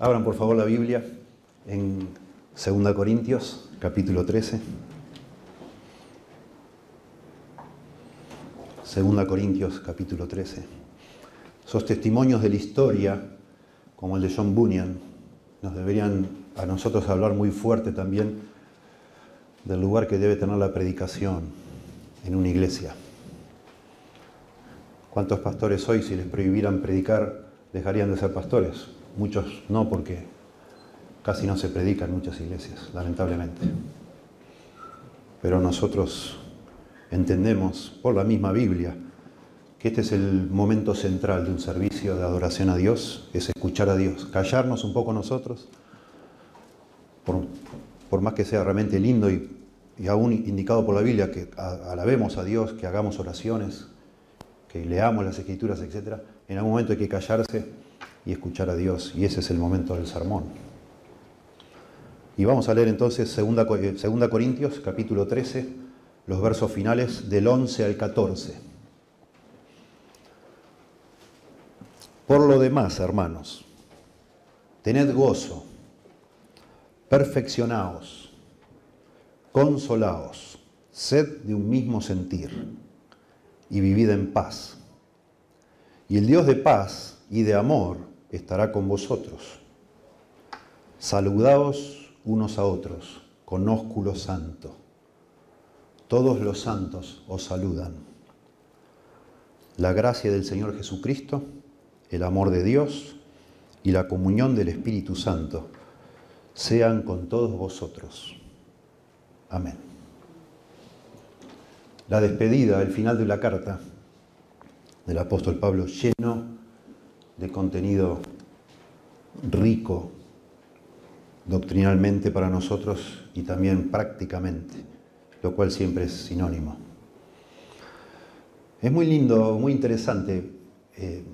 Abran por favor la Biblia en 2 Corintios, capítulo 13. 2 Corintios, capítulo 13. Esos testimonios de la historia, como el de John Bunyan, nos deberían a nosotros hablar muy fuerte también del lugar que debe tener la predicación en una iglesia. ¿Cuántos pastores hoy, si les prohibieran predicar, dejarían de ser pastores? Muchos no, porque casi no se predica en muchas iglesias, lamentablemente. Pero nosotros entendemos por la misma Biblia que este es el momento central de un servicio de adoración a Dios, es escuchar a Dios, callarnos un poco nosotros, por, por más que sea realmente lindo y, y, aún indicado por la Biblia que alabemos a Dios, que hagamos oraciones, que leamos las escrituras, etc., en algún momento hay que callarse y escuchar a Dios, y ese es el momento del sermón. Y vamos a leer entonces 2 eh, Corintios, capítulo 13, los versos finales del 11 al 14. Por lo demás, hermanos, tened gozo, perfeccionaos, consolaos, sed de un mismo sentir y vivid en paz. Y el Dios de paz y de amor estará con vosotros. Saludaos unos a otros con ósculo santo. Todos los santos os saludan. La gracia del Señor Jesucristo el amor de Dios y la comunión del Espíritu Santo sean con todos vosotros. Amén. La despedida, el final de la carta del apóstol Pablo, lleno de contenido rico doctrinalmente para nosotros y también prácticamente, lo cual siempre es sinónimo. Es muy lindo, muy interesante eh,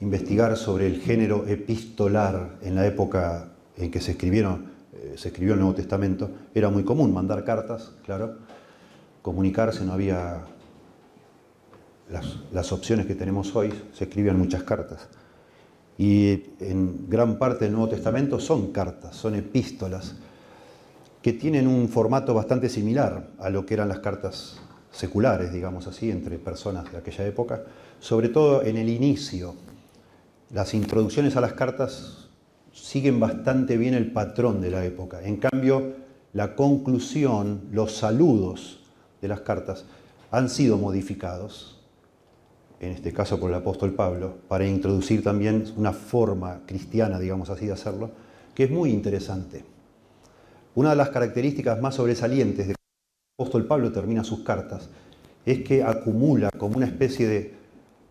investigar sobre el género epistolar en la época en que se, escribieron, eh, se escribió el Nuevo Testamento, era muy común mandar cartas, claro, comunicarse, no había las, las opciones que tenemos hoy, se escribían muchas cartas. Y en gran parte del Nuevo Testamento son cartas, son epístolas, que tienen un formato bastante similar a lo que eran las cartas seculares, digamos así, entre personas de aquella época, sobre todo en el inicio, las introducciones a las cartas siguen bastante bien el patrón de la época. En cambio, la conclusión, los saludos de las cartas han sido modificados, en este caso por el apóstol Pablo, para introducir también una forma cristiana, digamos así, de hacerlo, que es muy interesante. Una de las características más sobresalientes de que el apóstol Pablo termina sus cartas es que acumula como una especie de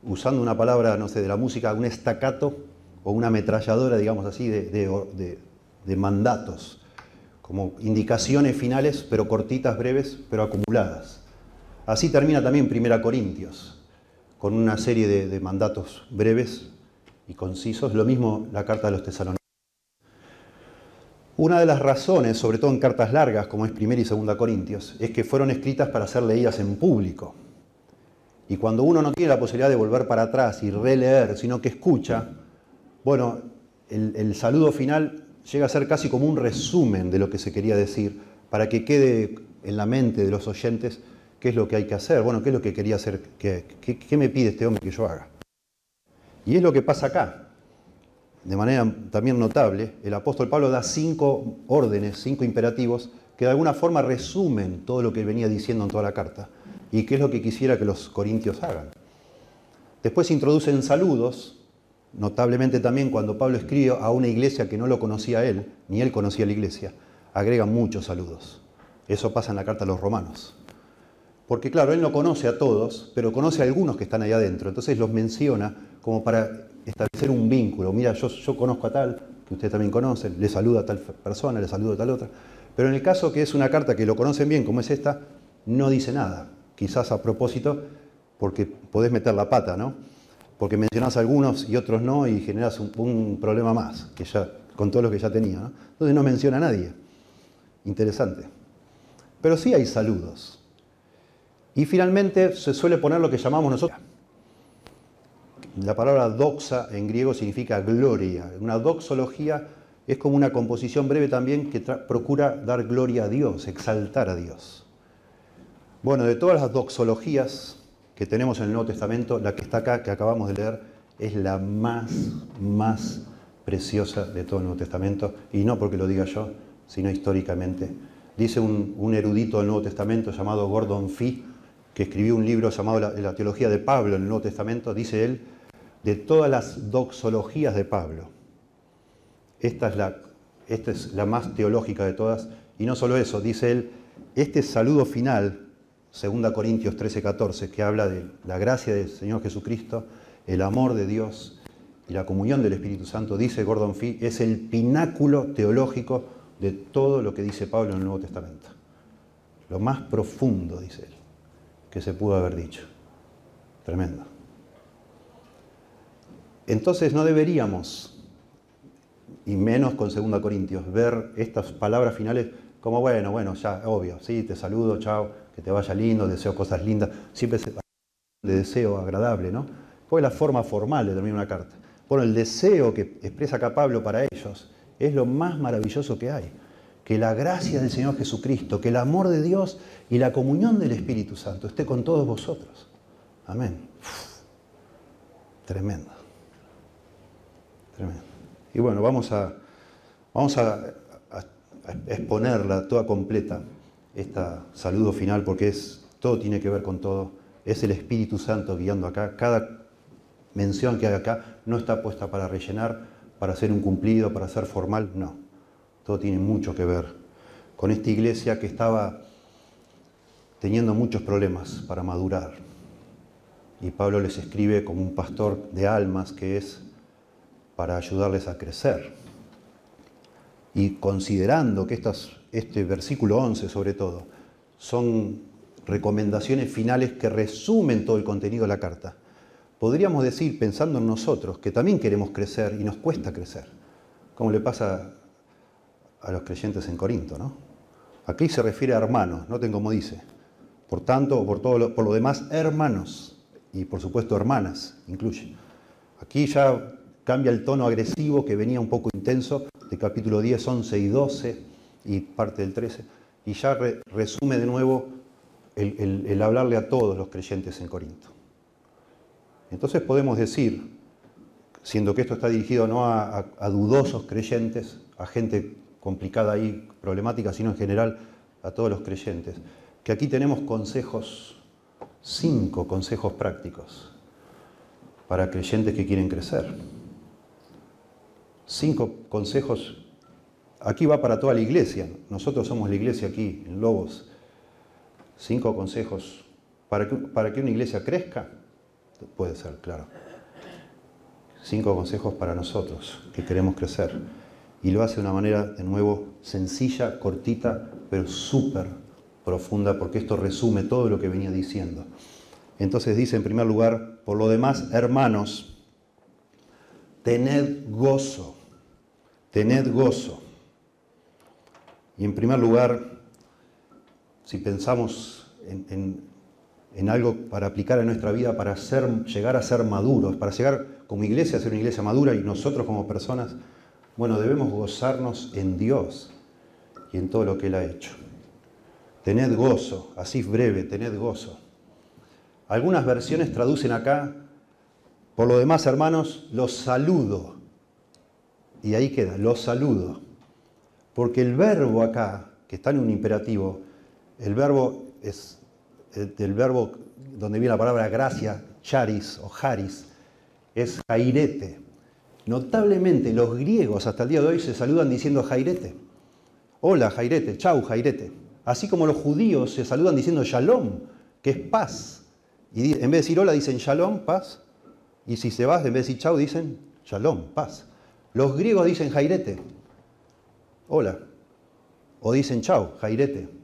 usando una palabra, no sé, de la música, un estacato o una ametralladora, digamos así, de, mandatos, como indicaciones finales, pero cortitas, breves, pero acumuladas. Así termina también Primera Corintios, con una serie de, mandatos breves y concisos. Lo mismo la carta de los tesalonicenses. Una de las razones, sobre todo en cartas largas, como es Primera y Segunda Corintios, es que fueron escritas para ser leídas en público. Y cuando uno no tiene la posibilidad de volver para atrás y releer, sino que escucha, bueno, el, saludo final llega a ser casi como un resumen de lo que se quería decir, para que quede en la mente de los oyentes qué es lo que hay que hacer, bueno, qué es lo que quería hacer, qué, me pide este hombre que yo haga. Y es lo que pasa acá. De manera también notable, el apóstol Pablo da cinco órdenes, cinco imperativos, que de alguna forma resumen todo lo que venía diciendo en toda la carta y qué es lo que quisiera que los corintios hagan. Después introducen saludos, notablemente también cuando Pablo escribe a una iglesia que no lo conocía él, ni él conocía la iglesia, agrega muchos saludos. Eso pasa en la carta a los romanos. Porque claro, él no conoce a todos, pero conoce a algunos que están ahí adentro. Entonces los menciona como para establecer un vínculo. Mira, yo, conozco a tal, que ustedes también conocen, le saluda a tal persona, le saluda a tal otra. Pero en el caso que es una carta que lo conocen bien, como es esta, no dice nada quizás a propósito, porque podés meter la pata, ¿no? Porque mencionás algunos y otros no y generas un, problema más, que ya, con todo lo que ya tenía. ¿no? Entonces no menciona a nadie. Interesante. Pero sí hay saludos. Y finalmente se suele poner lo que llamamos nosotros. La palabra doxa en griego significa gloria. Una doxología es como una composición breve también que procura dar gloria a Dios, exaltar a Dios. Bueno, de todas las doxologías que tenemos en el Nuevo Testamento, la que está acá, que acabamos de leer, es la más, más preciosa de todo el Nuevo Testamento, y no porque lo diga yo, sino históricamente. Dice un, erudito del Nuevo Testamento llamado Gordon Fee, que escribió un libro llamado la, Teología de Pablo en el Nuevo Testamento, dice él, de todas las doxologías de Pablo, esta es la, esta es la más teológica de todas, y no solo eso, dice él, este saludo final, 2 Corintios 13, 14, que habla de la gracia del Señor Jesucristo, el amor de Dios y la comunión del Espíritu Santo, dice Gordon Fee, es el pináculo teológico de todo lo que dice Pablo en el Nuevo Testamento. Lo más profundo, dice él, que se pudo haber dicho. Tremendo. Entonces no deberíamos, y menos con 2 Corintios, ver estas palabras finales como, bueno, bueno, ya, obvio, sí, te saludo, chao, que te vaya lindo, deseo cosas lindas, siempre se de deseo agradable, ¿no? Fue la forma formal de terminar una carta. Bueno, el deseo que expresa acá Pablo para ellos es lo más maravilloso que hay. Que la gracia del Señor Jesucristo, que el amor de Dios y la comunión del Espíritu Santo esté con todos vosotros. Amén. Tremendo. Tremendo. Y bueno, vamos a, exponerla toda completa, esta saludo final, porque es, todo tiene que ver con todo. Es el Espíritu Santo guiando acá. Cada mención que hay acá no está puesta para rellenar, para hacer un cumplido, para ser formal, no. Todo tiene mucho que ver con esta iglesia que estaba teniendo muchos problemas para madurar. Y Pablo les escribe como un pastor de almas que es para ayudarles a crecer. Y considerando que este versículo 11 sobre todo son recomendaciones finales que resumen todo el contenido de la carta, podríamos decir, pensando en nosotros, que también queremos crecer y nos cuesta crecer, como le pasa a los creyentes en Corinto. ¿no? Aquí se refiere a hermanos, noten como dice. Por tanto, por, todo lo, por lo demás, hermanos, y por supuesto hermanas, incluye. Aquí ya cambia el tono agresivo que venía un poco intenso de capítulo 10, 11 y 12 y parte del 13, y ya resume de nuevo el hablarle a todos los creyentes en Corinto. Entonces podemos decir, siendo que esto está dirigido no a, dudosos creyentes, a gente complicada y problemática, sino en general a todos los creyentes, que aquí tenemos consejos, cinco consejos prácticos para creyentes que quieren crecer. Cinco consejos, aquí va para toda la iglesia, nosotros somos la iglesia aquí, en Lobos. Cinco consejos para para que una iglesia crezca Puede ser, claro. Cinco consejos para nosotros que queremos crecer. Y lo hace de una manera, de nuevo, sencilla, cortita, pero súper profunda, porque esto resume todo lo que venía diciendo. Entonces dice, en primer lugar, por lo demás, hermanos, tened gozo, tened gozo. Y en primer lugar, si pensamos en, en algo para aplicar a nuestra vida, para llegar a ser maduros, para llegar como iglesia a ser una iglesia madura y nosotros como personas, bueno, debemos gozarnos en Dios y en todo lo que Él ha hecho. Tened gozo, así breve, tened gozo. Algunas versiones traducen acá, por lo demás, hermanos, los saludo. Y ahí queda, los saludo. Porque el verbo acá, que está en un imperativo, el verbo es del verbo donde viene la palabra gracia, charis o charis, es jairete. Notablemente los griegos hasta el día de hoy se saludan diciendo jairete. Hola jairete, chau jairete. Así como los judíos se saludan diciendo shalom, que es paz. Y en vez de decir hola dicen shalom, paz. Y si se va, en vez de decir chau dicen shalom, paz. Los griegos dicen jairete, hola. O dicen chau, jairete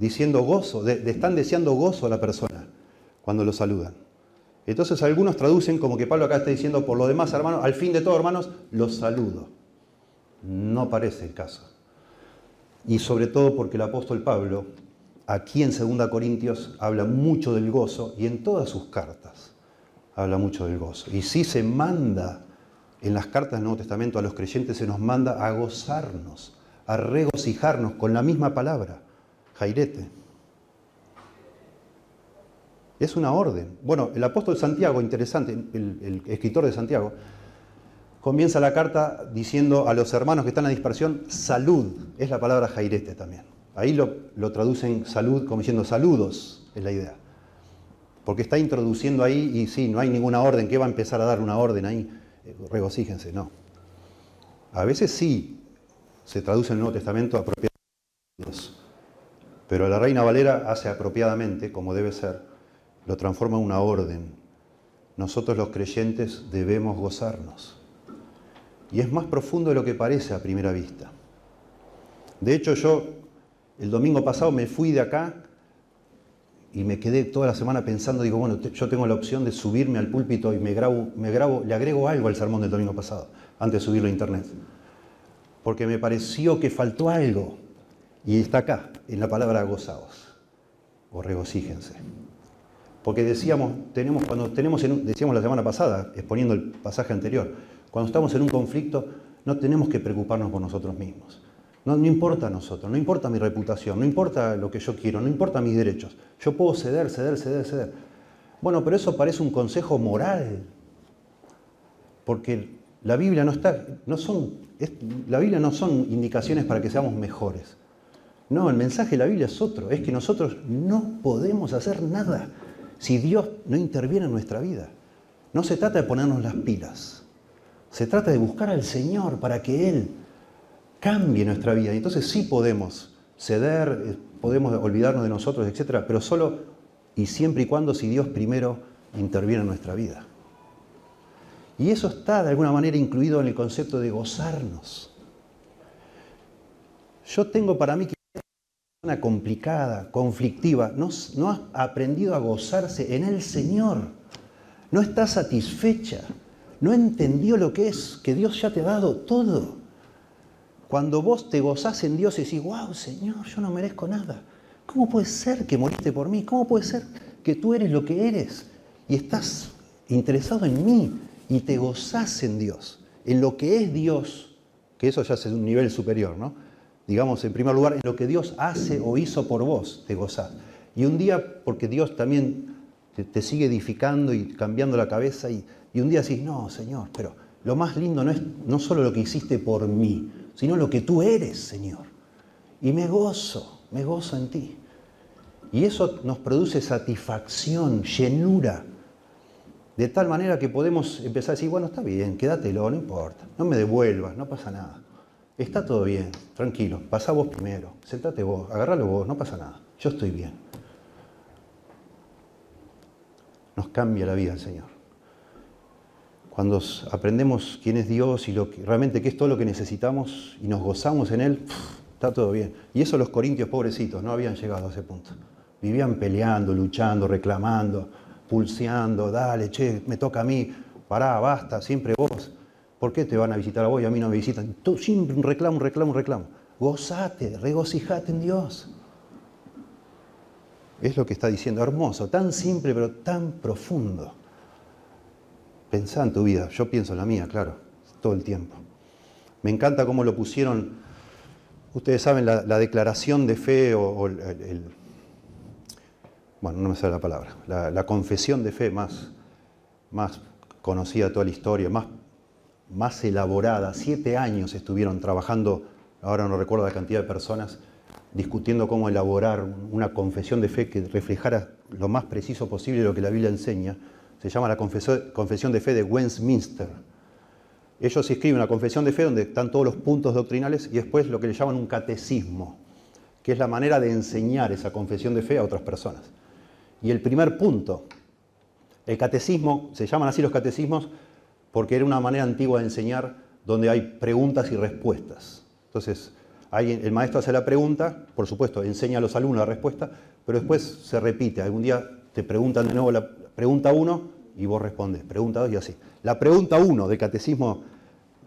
diciendo gozo, están deseando gozo a la persona cuando lo saludan. Entonces algunos traducen como que Pablo acá está diciendo, por lo demás, hermanos, al fin de todo, hermanos, los saludo. No parece el caso. Y sobre todo porque el apóstol Pablo, aquí en 2 Corintios, habla mucho del gozo y en todas sus cartas habla mucho del gozo. Y sí se manda en las cartas del Nuevo Testamento a los creyentes se nos manda a gozarnos, a regocijarnos con la misma palabra, jairete. Es una orden. Bueno, el apóstol Santiago, interesante, el, escritor de Santiago, comienza la carta diciendo a los hermanos que están en la dispersión, salud, es la palabra jairete también. Ahí lo, traducen salud como diciendo saludos, es la idea. Porque está introduciendo ahí y sí, no hay ninguna orden, ¿qué va a empezar a dar una orden ahí? Eh, regocíjense, no. A veces sí se traduce en el Nuevo Testamento apropiadamente, pero la Reina Valera hace apropiadamente, como debe ser, lo transforma en una orden. Nosotros los creyentes debemos gozarnos. Y es más profundo de lo que parece a primera vista. De hecho, yo el domingo pasado me fui de acá y me quedé toda la semana pensando, digo, bueno, yo tengo la opción de subirme al púlpito y me grabo, me grabo, le agrego algo al sermón del domingo pasado, antes de subirlo a internet. Porque me pareció que faltó algo. Y está acá, en la palabra gozaos, o regocíjense. Porque decíamos, tenemos, cuando tenemos, decíamos la semana pasada, exponiendo el pasaje anterior, cuando estamos en un conflicto, no tenemos que preocuparnos por nosotros mismos. No, no, importa a nosotros, no importa mi reputación, no importa lo que yo quiero, no importa mis derechos. Yo puedo ceder, ceder, ceder, ceder. Bueno, pero eso parece un consejo moral. Porque la Biblia no está, no son, la Biblia no son indicaciones para que seamos mejores. No, el mensaje de la Biblia es otro, es que nosotros no podemos hacer nada si Dios no interviene en nuestra vida. No se trata de ponernos las pilas, se trata de buscar al Señor para que Él cambie nuestra vida. Y entonces sí podemos ceder, eh, podemos olvidarnos de nosotros, etc. Pero solo y siempre y cuando si Dios primero interviene en nuestra vida. Y eso está de alguna manera incluido en el concepto de gozarnos. Yo tengo para mí que una complicada, conflictiva, no, no ha aprendido a gozarse en el Señor. No está satisfecha. No entendió lo que es, que Dios ya te ha dado todo. Cuando vos te gozás en Dios y decís, wow, Señor, yo no merezco nada. ¿Cómo puede ser que moriste por mí? ¿Cómo puede ser que tú eres lo que eres y estás interesado en mí y te gozás en Dios, en lo que es Dios? Que eso ya es un nivel superior, ¿no? Digamos, en primer lugar, en lo que Dios hace o hizo por vos, te gozás. Y un día, porque Dios también te, sigue edificando y cambiando la cabeza, y, y, un día decís, no, Señor, pero lo más lindo no es no solo lo que hiciste por mí, sino lo que tú eres, Señor. Y me gozo, me gozo en ti. Y eso nos produce satisfacción, llenura, de tal manera que podemos empezar a decir, bueno, está bien, quédatelo, no importa, no me devuelvas, no pasa nada. Está todo bien, tranquilo, pasa vos primero, sentate vos, agarralo vos, no pasa nada, yo estoy bien. Nos cambia la vida el Señor cuando aprendemos quién es Dios y lo realmente qué es todo lo que necesitamos y nos gozamos en Él, está todo bien. Y eso los corintios pobrecitos no habían llegado a ese punto. Vivían peleando, luchando, reclamando, pulseando, dale, che, me toca a mí, pará, basta, siempre vos. ¿Por qué te van a visitar a vos y a mí no me visitan? Tú, siempre un reclamo, un reclamo, un reclamo. Gozate, regocijate en Dios. Es lo que está diciendo, hermoso, tan simple pero tan profundo. Pensá en tu vida, yo pienso en la mía, claro, todo el tiempo. Me encanta cómo lo pusieron, ustedes saben, la, declaración de fe o, el, bueno, no me sale la palabra, la, confesión de fe más, más conocida toda la historia, más, más elaborada. Siete años estuvieron trabajando, ahora no recuerdo la cantidad de personas, discutiendo cómo elaborar una confesión de fe que reflejara lo más preciso posible lo que la Biblia enseña se llama la Confesión de Fe de Westminster. Ellos escriben una confesión de fe donde están todos los puntos doctrinales y después lo que le llaman un catecismo, que es la manera de enseñar esa confesión de fe a otras personas. Y el primer punto, el catecismo, se llaman así los catecismos porque era una manera antigua de enseñar donde hay preguntas y respuestas. Entonces, el maestro hace la pregunta, por supuesto, enseña a los alumnos la respuesta, pero después se repite. Algún día te preguntan de nuevo la, Pregunta uno y vos respondes. Pregunta dos y así. La pregunta uno del Catecismo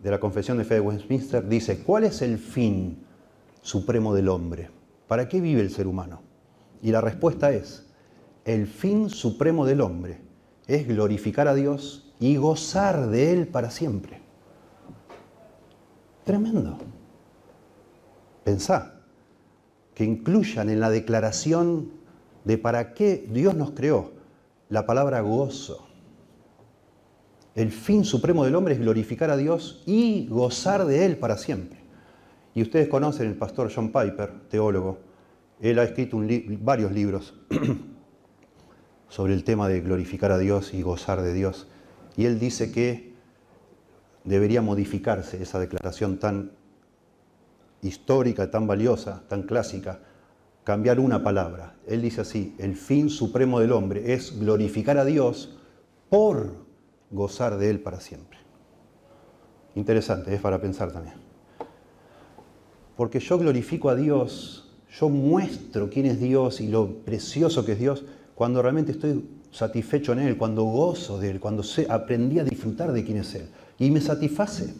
de la Confesión de Fe de Westminster dice, ¿cuál es el fin supremo del hombre? ¿Para qué vive el ser humano? Y la respuesta es, el fin supremo del hombre es glorificar a Dios y gozar de Él para siempre. Tremendo. Pensá que incluyan en la declaración de para qué Dios nos creó la palabra gozo. El fin supremo del hombre es glorificar a Dios y gozar de Él para siempre. Y ustedes conocen el pastor John Piper, teólogo. Él ha escrito varios libros sobre el tema de glorificar a Dios y gozar de Dios. Y él dice que debería modificarse esa declaración tan histórica, tan valiosa, tan clásica, cambiar una palabra. Él dice así, el fin supremo del hombre es glorificar a Dios por gozar de Él para siempre. Interesante, es para pensar también. Porque yo glorifico a Dios, yo muestro quién es Dios y lo precioso que es Dios cuando realmente estoy satisfecho en Él, cuando gozo de Él, cuando aprendí a disfrutar de quién es Él. Y me satisface.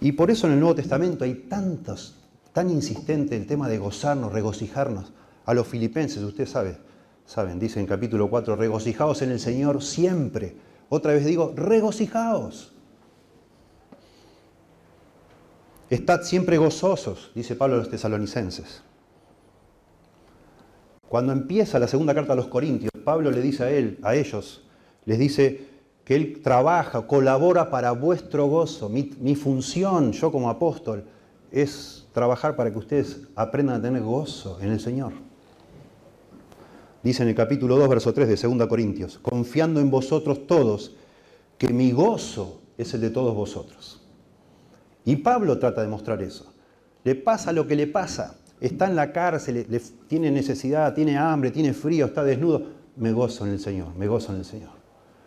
Y por eso en el Nuevo Testamento hay tantos, tan insistente el tema de gozarnos, regocijarnos. A los filipenses, ustedes saben, saben, dice en capítulo 4, regocijaos en el Señor siempre. Otra vez digo, regocijaos. Estad siempre gozosos, dice Pablo a los tesalonicenses. Cuando empieza la segunda carta a los Corintios, Pablo le dice a él, a ellos, les dice que él trabaja, colabora para vuestro gozo. Mi, mi función, yo como apóstol, es trabajar para que ustedes aprendan a tener gozo en el Señor. Dice en el capítulo 2, verso 3 de 2 Corintios, confiando en vosotros todos, que mi gozo es el de todos vosotros. Y Pablo trata de mostrar eso. Le pasa lo que le pasa. Está en la cárcel, tiene necesidad, tiene hambre, tiene frío, está desnudo. Me gozo en el Señor, me gozo en el Señor.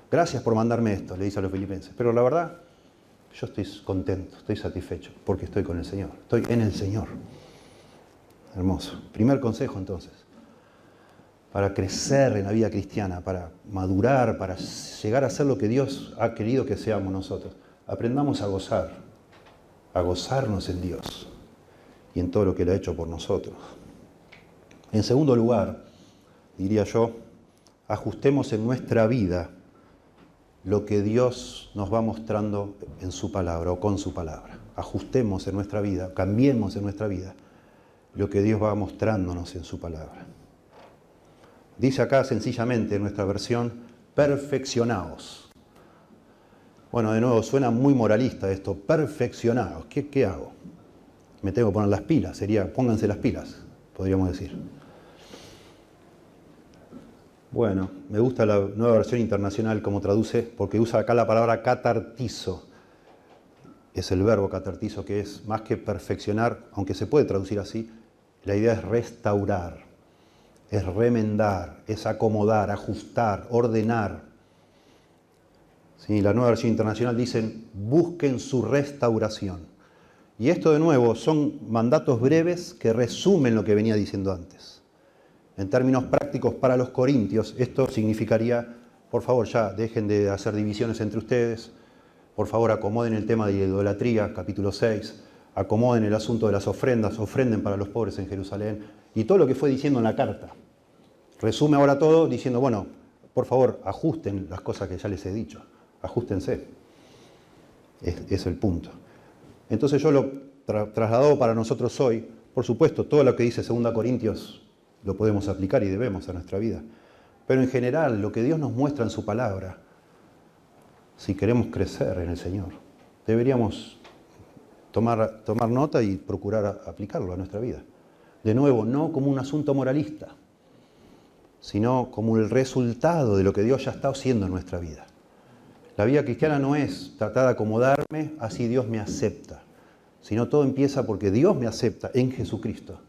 Gracias por mandarme esto, le dice a los filipenses. Pero la verdad, yo estoy contento, estoy satisfecho, porque estoy con el Señor, estoy en el Señor. Hermoso. Primer consejo entonces, para crecer en la vida cristiana, para madurar, para llegar a ser lo que Dios ha querido que seamos nosotros. Aprendamos a gozar, a gozarnos en Dios y en todo lo que Él ha hecho por nosotros. En segundo lugar, diría yo, ajustemos en nuestra vida lo que Dios nos va mostrando en su palabra o con su palabra. Ajustemos en nuestra vida, cambiemos en nuestra vida lo que Dios va mostrándonos en su palabra. Dice acá sencillamente en nuestra versión, perfeccionaos. Bueno, de nuevo, suena muy moralista esto, perfeccionados. ¿Qué, ¿Qué, hago? Me tengo que poner las pilas, sería pónganse las pilas, podríamos decir. Bueno, me gusta la nueva versión internacional como traduce, porque usa acá la palabra catartizo. Es el verbo catartizo, que es más que perfeccionar, aunque se puede traducir así, la idea es restaurar, es remendar, es acomodar, ajustar, ordenar, la nueva versión internacional dicen, busquen su restauración. Y esto de nuevo son mandatos breves que resumen lo que venía diciendo antes. En términos prácticos para los corintios, esto significaría, por favor, ya dejen de hacer divisiones entre ustedes, por favor, acomoden el tema de idolatría, capítulo 6, acomoden el asunto de las ofrendas, ofrenden para los pobres en Jerusalén, y todo lo que fue diciendo en la carta. Resume ahora todo diciendo, bueno, por favor, ajusten las cosas que ya les he dicho ajustense. Es, el punto. Entonces yo lo trasladado para nosotros hoy, por supuesto, todo lo que dice 2 Corintios lo podemos aplicar y debemos a nuestra vida. Pero en general, lo que Dios nos muestra en su palabra, si queremos crecer en el Señor, deberíamos tomar, tomar nota y procurar aplicarlo a nuestra vida. De nuevo, no como un asunto moralista, sino como el resultado de lo que Dios ya está haciendo en nuestra vida. La vida cristiana no es tratar de acomodarme, así Dios me acepta, sino todo empieza porque Dios me acepta en Jesucristo.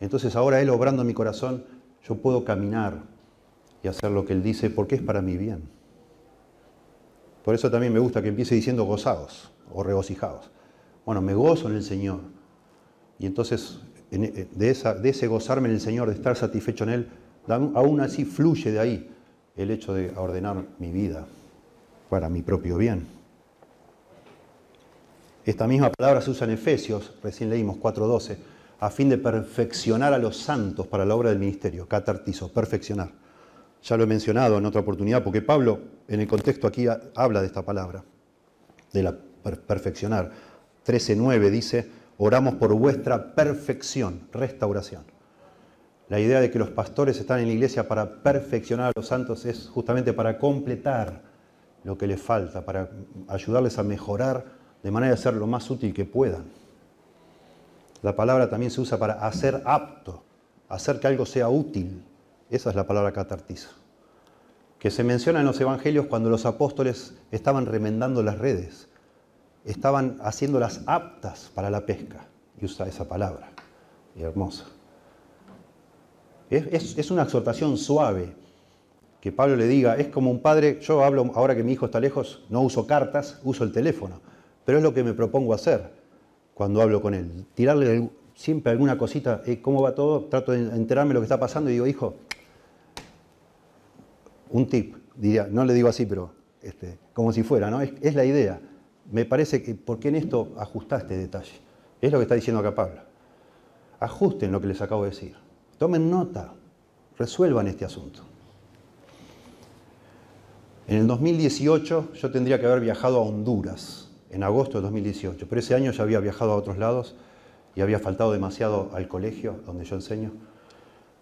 Entonces ahora Él obrando en mi corazón, yo puedo caminar y hacer lo que Él dice porque es para mi bien. Por eso también me gusta que empiece diciendo gozados o regocijados. Bueno, me gozo en el Señor. Y entonces de, de ese gozarme en el Señor, de estar satisfecho en Él, aún así fluye de ahí el hecho de ordenar mi vida para mi propio bien. Esta misma palabra se usa en Efesios, recién leímos 4.12, a fin de perfeccionar a los santos para la obra del ministerio, catartizo, perfeccionar. Ya lo he mencionado en otra oportunidad, porque Pablo en el contexto aquí habla de esta palabra, de la perfeccionar. 13.9 dice, oramos por vuestra perfección, restauración. La idea de que los pastores están en la iglesia para perfeccionar a los santos es justamente para completar lo que les falta, para ayudarles a mejorar de manera de ser lo más útil que puedan. La palabra también se usa para hacer apto, hacer que algo sea útil. Esa es la palabra catartizo. Que se menciona en los evangelios cuando los apóstoles estaban remendando las redes, estaban haciéndolas aptas para la pesca. Y usa esa palabra, y hermosa. Es, es, una exhortación suave que Pablo le diga, es como un padre, yo hablo, ahora que mi hijo está lejos, no uso cartas, uso el teléfono, pero es lo que me propongo hacer cuando hablo con él, tirarle siempre alguna cosita, eh, cómo va todo, trato de enterarme de lo que está pasando y digo, hijo, un tip, diría, no le digo así, pero este, como si fuera, ¿no? Es, es, la idea. Me parece que, ¿por qué en esto ajustaste detalle? Es lo que está diciendo acá Pablo. Ajusten lo que les acabo de decir. Tomen nota, resuelvan este asunto. En el 2018 yo tendría que haber viajado a Honduras, en agosto de 2018, pero ese año ya había viajado a otros lados y había faltado demasiado al colegio donde yo enseño.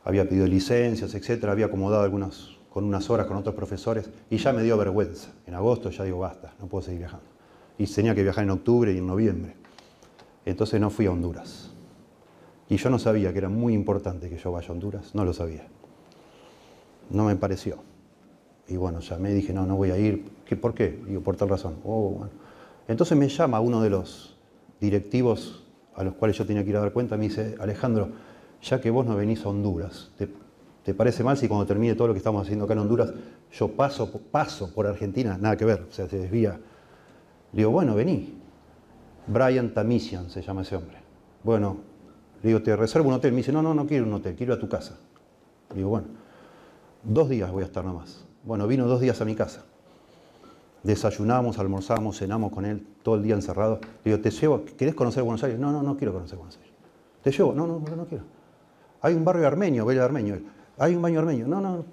Había pedido licencias, etcétera, había acomodado algunas con unas horas con otros profesores y ya me dio vergüenza. En agosto ya digo, basta, no puedo seguir viajando. Y tenía que viajar en octubre y en noviembre. Entonces no fui a Honduras. Y yo no sabía que era muy importante que yo vaya a Honduras, no lo sabía. No me pareció. Y bueno, ya me dije, no, no voy a ir. ¿Qué, ¿Por qué? Digo, por tal razón. Oh, Entonces me llama uno de los directivos a los cuales yo tenía que ir a dar cuenta, me dice, Alejandro, ya que vos no venís a Honduras, ¿te, parece mal si cuando termine todo lo que estamos haciendo acá en Honduras, yo paso, paso por Argentina? Nada que ver, o sea, se desvía. Le digo, bueno, vení. Brian Tamisian se llama ese hombre. Bueno, le digo, te reservo un hotel. Me dice, no, no, no quiero un hotel, quiero ir a tu casa. Digo, bueno, dos días voy a estar nomás. Bueno, vino dos días a mi casa. Desayunamos, almorzamos, cenamos con él, todo el día encerrado. Le digo, te llevo, ¿querés conocer Buenos Aires? No, no, no quiero conocer Buenos Aires. Te llevo, no, no, no quiero. Hay un barrio armenio, bello armenio. Hay un baño armenio. No, no,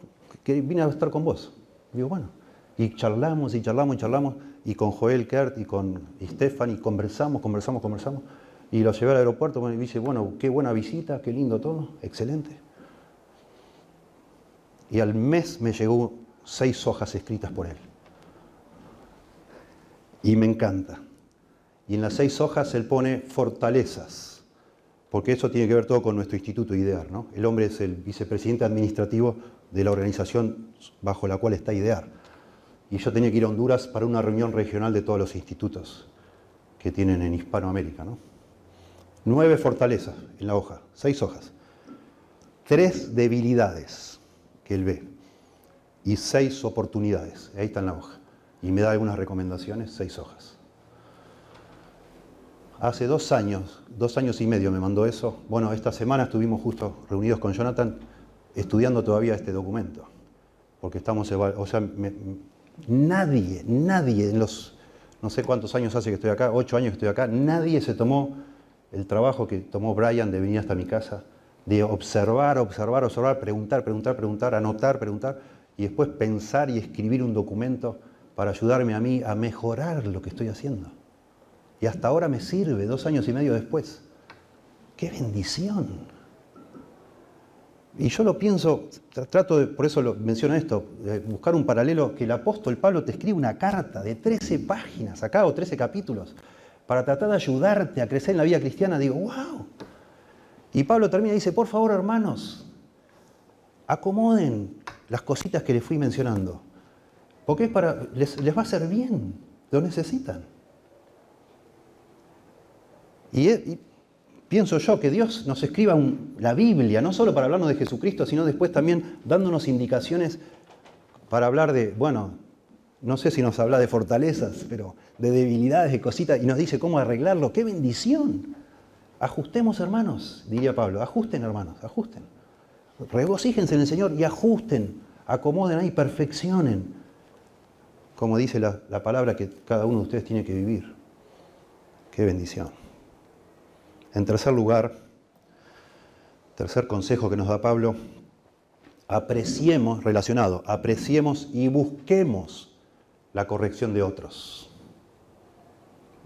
vine a estar con vos. Digo, bueno. Y charlamos y charlamos y charlamos. Y con Joel Kert y con Stephanie conversamos, conversamos, conversamos. Y lo llevé al aeropuerto y me dice, bueno, qué buena visita, qué lindo todo, excelente. Y al mes me llegó seis hojas escritas por él. Y me encanta. Y en las seis hojas él pone fortalezas, porque eso tiene que ver todo con nuestro instituto IDEAR. ¿no? El hombre es el vicepresidente administrativo de la organización bajo la cual está IDEAR. Y yo tenía que ir a Honduras para una reunión regional de todos los institutos que tienen en Hispanoamérica. ¿no? Nueve fortalezas en la hoja, seis hojas. Tres debilidades que él ve y seis oportunidades. Ahí está en la hoja. Y me da algunas recomendaciones, seis hojas. Hace dos años, dos años y medio me mandó eso. Bueno, esta semana estuvimos justo reunidos con Jonathan estudiando todavía este documento. Porque estamos, o sea, nadie, nadie en los, no sé cuántos años hace que estoy acá, ocho años que estoy acá, nadie se tomó el trabajo que tomó Brian de venir hasta mi casa, de observar, observar, observar, preguntar, preguntar, preguntar, anotar, preguntar, y después pensar y escribir un documento para ayudarme a mí a mejorar lo que estoy haciendo. Y hasta ahora me sirve, dos años y medio después. ¡Qué bendición! Y yo lo pienso, trato de, por eso lo menciono esto, buscar un paralelo, que el apóstol Pablo te escribe una carta de 13 páginas acá o 13 capítulos para tratar de ayudarte a crecer en la vida cristiana, digo, wow. Y Pablo termina y dice, por favor, hermanos, acomoden las cositas que les fui mencionando, porque es para, les, va a hacer bien, lo necesitan. Y, pienso yo que Dios nos escriba la Biblia, no solo para hablarnos de Jesucristo, sino después también dándonos indicaciones para hablar de, bueno, no sé si nos habla de fortalezas, pero de debilidades, de cositas, y nos dice cómo arreglarlo. ¡Qué bendición! Ajustemos, hermanos, diría Pablo, ajusten, hermanos, ajusten. Regocíjense en el Señor y ajusten, acomoden ahí, perfeccionen, como dice la, la palabra que cada uno de ustedes tiene que vivir. ¡Qué bendición! En tercer lugar, tercer consejo que nos da Pablo, apreciemos, relacionado, apreciemos y busquemos la corrección de otros.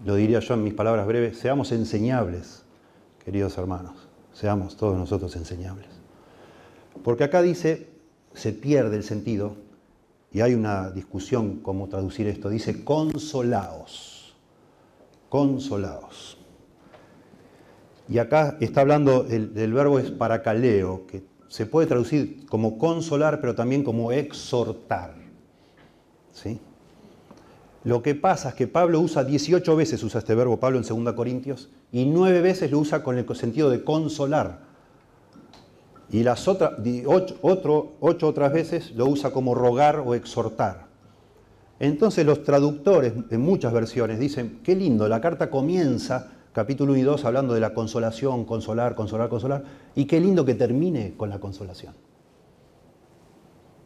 lo diría yo en mis palabras breves, seamos enseñables, queridos hermanos, seamos todos nosotros enseñables. Porque acá dice, se pierde el sentido, y hay una discusión cómo traducir esto, dice consolaos, consolaos. Y acá está hablando, del verbo es paracaleo, que se puede traducir como consolar, pero también como exhortar. ¿Sí? Lo que pasa es que Pablo usa 18 veces usa este verbo Pablo en 2 Corintios y 9 veces lo usa con el sentido de consolar. Y las otras, ocho, otras veces lo usa como rogar o exhortar. Entonces los traductores en muchas versiones dicen, qué lindo, la carta comienza capítulo 1 y 2 hablando de la consolación, consolar, consolar, consolar, y qué lindo que termine con la consolación.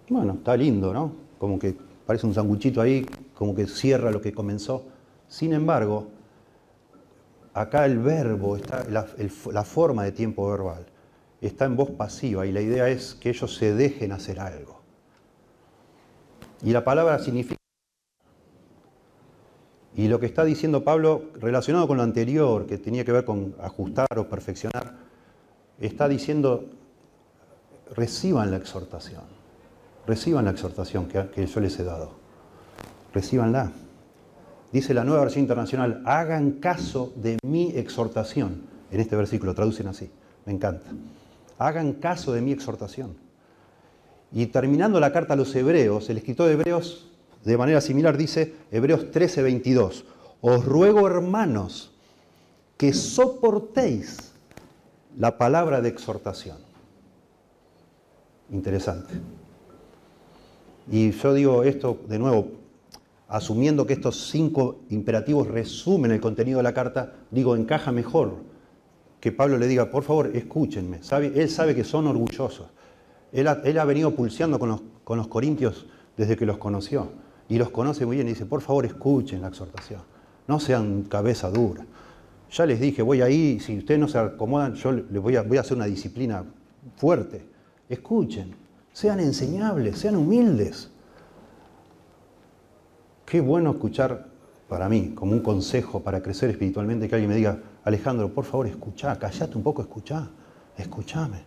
Bueno, está lindo, ¿no? Como que parece un sanguchito ahí, como que cierra lo que comenzó. Sin embargo, acá el verbo, está, la forma de tiempo verbal, está en voz pasiva y la idea es que ellos se dejen hacer algo. Y la palabra significa y lo que está diciendo Pablo, relacionado con lo anterior, que tenía que ver con ajustar o perfeccionar, está diciendo, reciban la exhortación, reciban la exhortación que, yo les he dado, recibanla. Dice la nueva versión internacional, hagan caso de mi exhortación. En este versículo traducen así, me encanta. Hagan caso de mi exhortación. Y terminando la carta a los hebreos, el escritor de Hebreos de manera similar dice Hebreos 13, 22. Os ruego, hermanos, que soportéis la palabra de exhortación. Interesante. Y yo digo esto de nuevo, asumiendo que estos cinco imperativos resumen el contenido de la carta, digo, encaja mejor que Pablo le diga, por favor, escúchenme. él sabe que son orgullosos. Él ha, venido pulseando con con los corintios desde que los conoció y los conoce muy bien y dice, por favor escuchen la exhortación, no sean cabeza dura. Ya les dije, voy ahí, si ustedes no se acomodan, yo les voy a, voy a hacer una disciplina fuerte. Escuchen, sean enseñables, sean humildes. Qué bueno escuchar para mí, como un consejo para crecer espiritualmente, que alguien me diga, Alejandro, por favor, escucha, callate un poco, escucha, escúchame.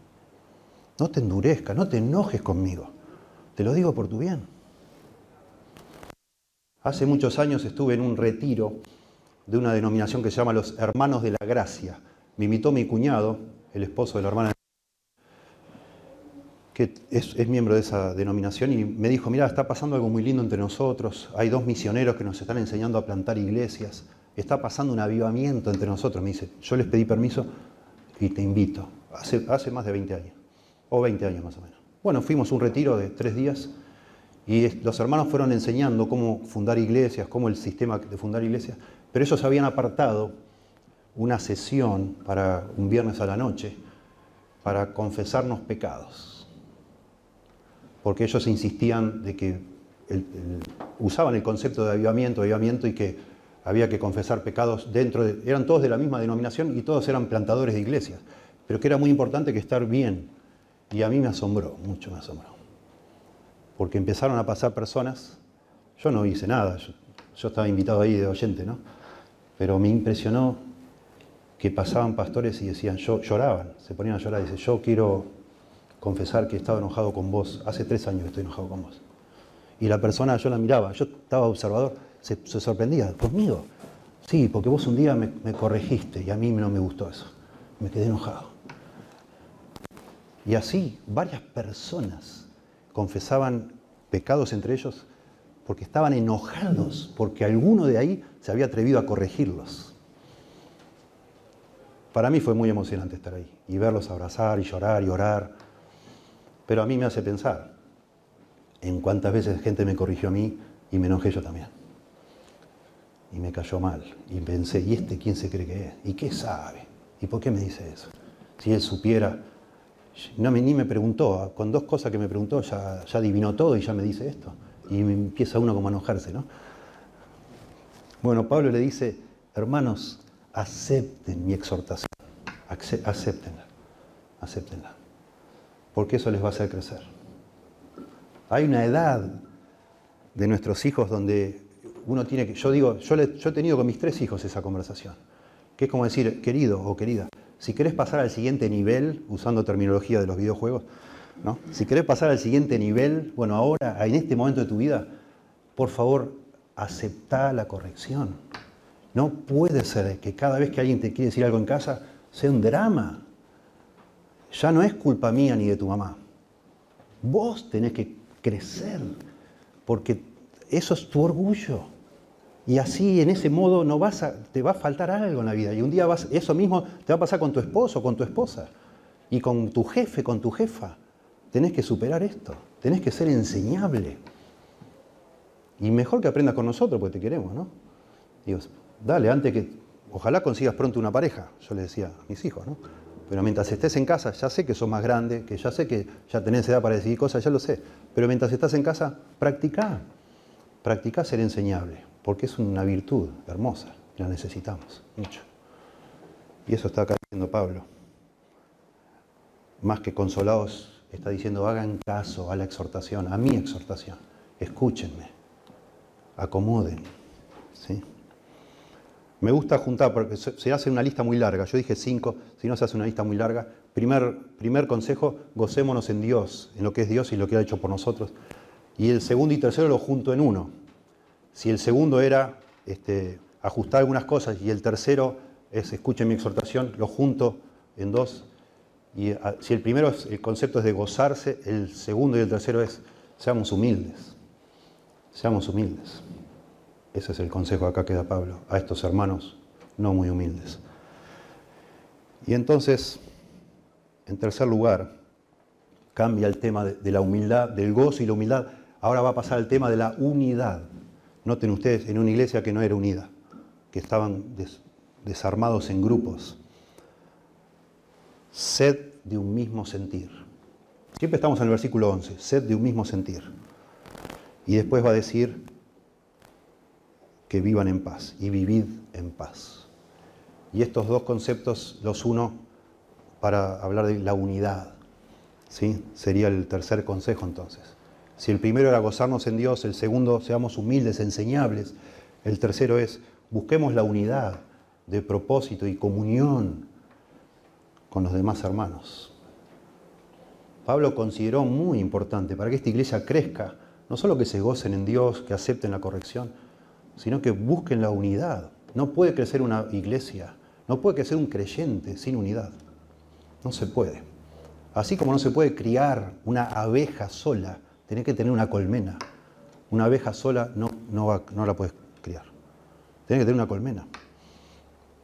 No te endurezcas, no te enojes conmigo. Te lo digo por tu bien. Hace muchos años estuve en un retiro de una denominación que se llama los Hermanos de la Gracia. Me invitó mi cuñado, el esposo de la hermana, que es, miembro de esa denominación, y me dijo, mira, está pasando algo muy lindo entre nosotros, hay dos misioneros que nos están enseñando a plantar iglesias, está pasando un avivamiento entre nosotros. Me dice, yo les pedí permiso y te invito, hace, más de 20 años, o 20 años más o menos. Bueno, fuimos un retiro de tres días y los hermanos fueron enseñando cómo fundar iglesias, cómo el sistema de fundar iglesias, pero ellos habían apartado una sesión para un viernes a la noche para confesarnos pecados. Porque ellos insistían de que usaban el concepto de avivamiento, avivamiento y que había que confesar pecados dentro de, eran todos de la misma denominación y todos eran plantadores de iglesias, pero que era muy importante que estar bien. Y a mí me asombró, mucho me asombró porque empezaron a pasar personas, yo no hice nada, yo, estaba invitado ahí de oyente, ¿no? Pero me impresionó que pasaban pastores y decían, lloraban, se ponían a llorar y yo quiero confesar que estaba enojado con vos, hace tres años que estoy enojado con vos. Y la persona, yo la miraba, yo estaba observador, se, sorprendía, conmigo. Sí, porque vos un día me, me corregiste y a mí no me gustó eso, me quedé enojado. Y así, varias personas confesaban pecados entre ellos porque estaban enojados, porque alguno de ahí se había atrevido a corregirlos. Para mí fue muy emocionante estar ahí y verlos abrazar y llorar y orar, pero a mí me hace pensar en cuántas veces gente me corrigió a mí y me enojé yo también. Y me cayó mal. Y pensé, ¿y este quién se cree que es? ¿Y qué sabe? ¿Y por qué me dice eso? Si él supiera no ni me preguntó, con dos cosas que me preguntó ya, ya adivinó todo y ya me dice esto. Y me empieza uno como a enojarse, ¿no? Bueno, Pablo le dice, hermanos, acepten mi exhortación, acéptenla, acéptenla, porque eso les va a hacer crecer. Hay una edad de nuestros hijos donde uno tiene que, yo digo, yo, yo he tenido con mis tres hijos esa conversación, que es como decir, querido o querida, si querés pasar al siguiente nivel, usando terminología de los videojuegos, ¿no? si querés pasar al siguiente nivel, bueno, ahora, en este momento de tu vida, por favor, aceptá la corrección. No puede ser que cada vez que alguien te quiere decir algo en casa sea un drama. Ya no es culpa mía ni de tu mamá. Vos tenés que crecer, porque eso es tu orgullo. Y así, en ese modo, no vas a, te va a faltar algo en la vida. Y un día vas, eso mismo te va a pasar con tu esposo, con tu esposa, y con tu jefe, con tu jefa. Tenés que superar esto, tenés que ser enseñable. Y mejor que aprendas con nosotros, porque te queremos, ¿no? Dios, dale, antes que, ojalá consigas pronto una pareja, yo les decía a mis hijos, ¿no? Pero mientras estés en casa, ya sé que sos más grande, que ya sé que ya tenés edad para decidir cosas, ya lo sé. Pero mientras estás en casa, practica. Practica ser enseñable porque es una virtud hermosa, la necesitamos mucho. Y eso está acá diciendo Pablo. Más que consolados, está diciendo, hagan caso a la exhortación, a mi exhortación, escúchenme, acomoden. ¿sí? Me gusta juntar, porque se hace una lista muy larga, yo dije cinco, si no se hace una lista muy larga. Primer, primer consejo, gocémonos en Dios, en lo que es Dios y lo que ha hecho por nosotros. Y el segundo y tercero lo junto en uno, si el segundo era este, ajustar algunas cosas y el tercero es escuchen mi exhortación, lo junto en dos. Y ah, si el primero es, el concepto es de gozarse, el segundo y el tercero es seamos humildes. Seamos humildes. Ese es el consejo acá que da Pablo a estos hermanos no muy humildes. Y entonces, en tercer lugar, cambia el tema de la humildad, del gozo y la humildad. Ahora va a pasar el tema de la unidad. Noten ustedes, en una iglesia que no era unida, que estaban desarmados en grupos. Sed de un mismo sentir. Siempre estamos en el versículo 11, sed de un mismo sentir. Y después va a decir que vivan en paz y vivid en paz. Y estos dos conceptos los uno para hablar de la unidad. ¿sí? Sería el tercer consejo entonces. Si el primero era gozarnos en Dios, el segundo seamos humildes, enseñables, el tercero es busquemos la unidad de propósito y comunión con los demás hermanos. Pablo consideró muy importante para que esta iglesia crezca, no solo que se gocen en Dios, que acepten la corrección, sino que busquen la unidad. No puede crecer una iglesia, no puede crecer un creyente sin unidad. No se puede. Así como no se puede criar una abeja sola Tenés que tener una colmena. Una abeja sola no, no, la puedes criar. Tenés que tener una colmena.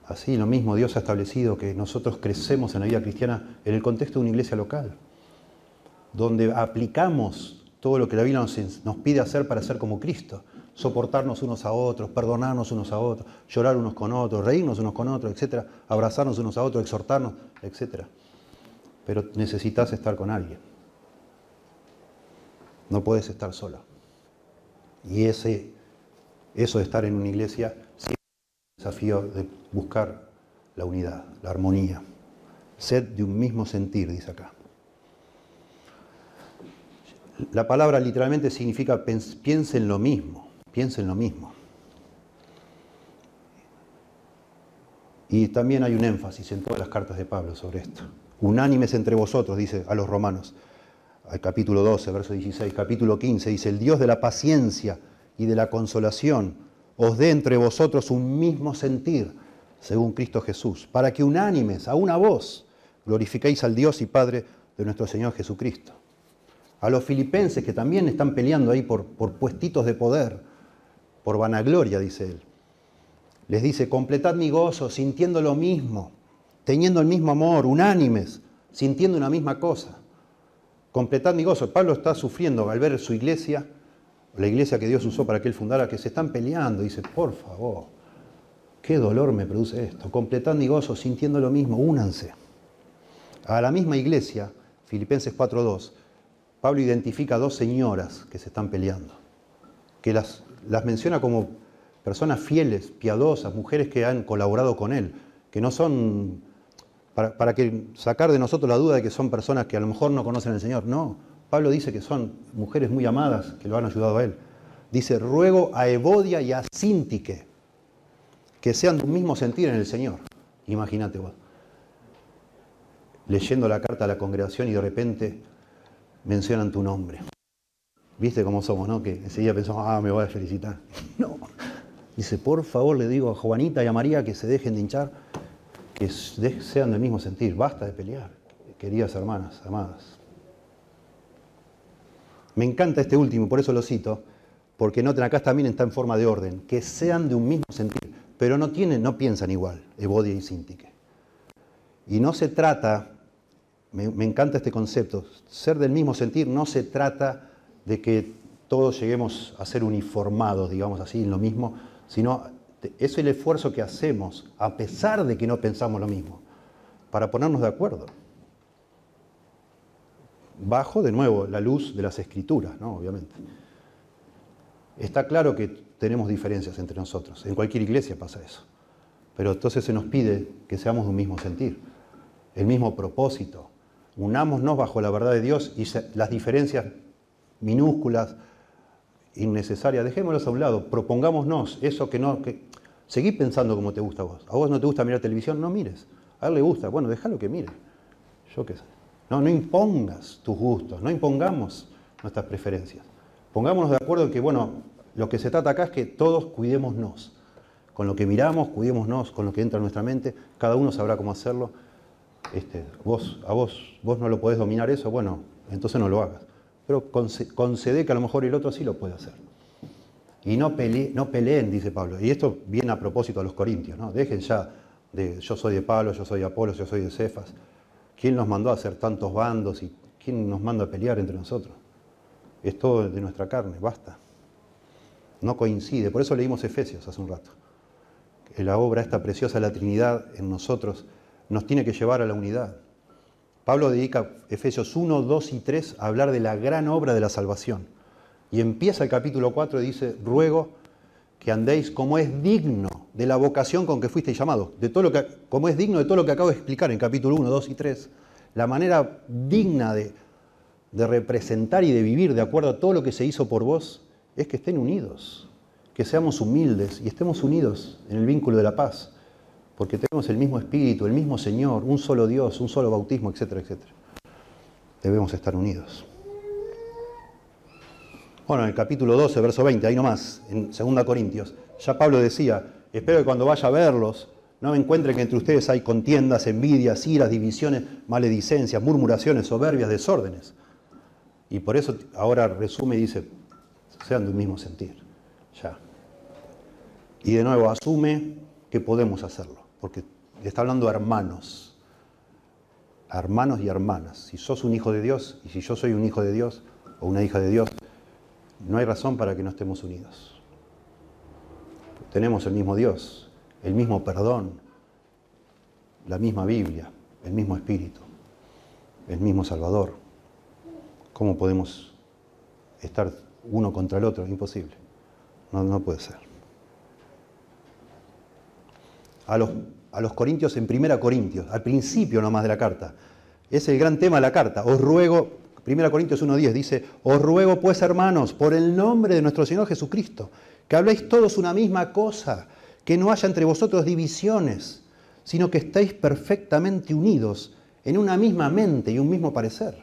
Así, lo mismo Dios ha establecido que nosotros crecemos en la vida cristiana en el contexto de una iglesia local, donde aplicamos todo lo que la Biblia nos, nos, pide hacer para ser como Cristo, soportarnos unos a otros, perdonarnos unos a otros, llorar unos con otros, reírnos unos con otros, etc., abrazarnos unos a otros, exhortarnos, etc. Pero necesitas estar con alguien. No puedes estar sola. Y ese, eso de estar en una iglesia es el desafío de buscar la unidad, la armonía. Sed de un mismo sentir, dice acá. La palabra literalmente significa piensen lo mismo, piensen lo mismo. Y también hay un énfasis en todas las cartas de Pablo sobre esto. Unánimes entre vosotros, dice a los romanos al capítulo 12, verso 16, capítulo 15, dice, el Dios de la paciencia y de la consolación os dé entre vosotros un mismo sentir, según Cristo Jesús, para que unánimes, a una voz, glorifiquéis al Dios y Padre de nuestro Señor Jesucristo. A los filipenses que también están peleando ahí por, por puestitos de poder, por vanagloria, dice él. Les dice, completad mi gozo sintiendo lo mismo, teniendo el mismo amor, unánimes, sintiendo una misma cosa completad mi gozo. Pablo está sufriendo al ver su iglesia, la iglesia que Dios usó para que él fundara, que se están peleando. Dice, por favor, qué dolor me produce esto. Completad mi gozo sintiendo lo mismo, únanse. A la misma iglesia, Filipenses 4.2, Pablo identifica a dos señoras que se están peleando, que las, las menciona como personas fieles, piadosas, mujeres que han colaborado con él, que no son para, que sacar de nosotros la duda de que son personas que a lo mejor no conocen al Señor. No, Pablo dice que son mujeres muy amadas que lo han ayudado a él. Dice, ruego a Evodia y a Sintique que sean de un mismo sentir en el Señor. Imagínate vos. Leyendo la carta a la congregación y de repente mencionan tu nombre. ¿Viste cómo somos, no? Que enseguida pensamos, ah, me voy a felicitar. No. Dice, por favor, le digo a Juanita y a María que se dejen de hinchar, que sean del mismo sentir. Basta de pelear, queridas hermanas, amadas. Me encanta este último, por eso lo cito, porque noten acá también está en forma de orden, que sean de un mismo sentir, pero no tienen, no piensan igual, Evodia y Sintique. Y no se trata, me encanta este concepto, ser del mismo sentir no se trata de que todos lleguemos a ser uniformados, digamos así, en lo mismo, sino es el esfuerzo que hacemos, a pesar de que no pensamos lo mismo, para ponernos de acuerdo. Bajo, de nuevo, la luz de las escrituras, ¿no? Obviamente. Está claro que tenemos diferencias entre nosotros. En cualquier iglesia pasa eso. Pero entonces se nos pide que seamos de un mismo sentir, el mismo propósito. Unámonos bajo la verdad de Dios y las diferencias minúsculas, innecesarias, dejémoslas a un lado, propongámonos eso que no... Que, seguí pensando como te gusta a vos. ¿A vos no te gusta mirar televisión? No mires. A él le gusta. Bueno, déjalo que mire. Yo qué sé. No, no impongas tus gustos, no impongamos nuestras preferencias. Pongámonos de acuerdo en que, bueno, lo que se trata acá es que todos cuidémonos. Con lo que miramos, cuidémonos, con lo que entra en nuestra mente, cada uno sabrá cómo hacerlo. Este, a vos, vos no lo podés dominar eso, bueno, entonces no lo hagas pero concede que a lo mejor el otro sí lo puede hacer. Y no, no peleen, dice Pablo. Y esto viene a propósito a los corintios, ¿no? Dejen ya de yo soy de Pablo, yo soy de Apolo, yo soy de Cefas. ¿Quién nos mandó a hacer tantos bandos y quién nos manda a pelear entre nosotros? Es todo de nuestra carne, basta. No coincide. Por eso leímos Efesios hace un rato. La obra esta preciosa la Trinidad en nosotros nos tiene que llevar a la unidad. Pablo dedica Efesios 1, 2 y 3 a hablar de la gran obra de la salvación. Y empieza el capítulo 4 y dice, ruego que andéis como es digno de la vocación con que fuisteis llamados, de todo lo que, como es digno de todo lo que acabo de explicar en capítulo 1, 2 y 3. La manera digna de, de representar y de vivir de acuerdo a todo lo que se hizo por vos es que estén unidos, que seamos humildes y estemos unidos en el vínculo de la paz porque tenemos el mismo espíritu, el mismo Señor, un solo Dios, un solo bautismo, etcétera, etcétera. Debemos estar unidos. Bueno, en el capítulo 12, verso 20, ahí nomás, en 2 Corintios, ya Pablo decía, espero que cuando vaya a verlos, no me encuentren que entre ustedes hay contiendas, envidias, iras, divisiones, maledicencias, murmuraciones, soberbias, desórdenes. Y por eso ahora resume y dice, sean del mismo sentir. Ya. Y de nuevo asume que podemos hacerlo porque está hablando de hermanos, hermanos y hermanas. Si sos un hijo de Dios y si yo soy un hijo de Dios o una hija de Dios, no hay razón para que no estemos unidos. Tenemos el mismo Dios, el mismo perdón, la misma Biblia, el mismo Espíritu, el mismo Salvador. ¿Cómo podemos estar uno contra el otro? Imposible. No, puede ser. a los, a los corintios en Primera Corintios, al principio nomás de la carta. Es el gran tema de la carta. Os ruego, Primera Corintios 1.10 dice, os ruego pues hermanos, por el nombre de nuestro Señor Jesucristo, que habléis todos una misma cosa, que no haya entre vosotros divisiones, sino que estéis perfectamente unidos en una misma mente y un mismo parecer.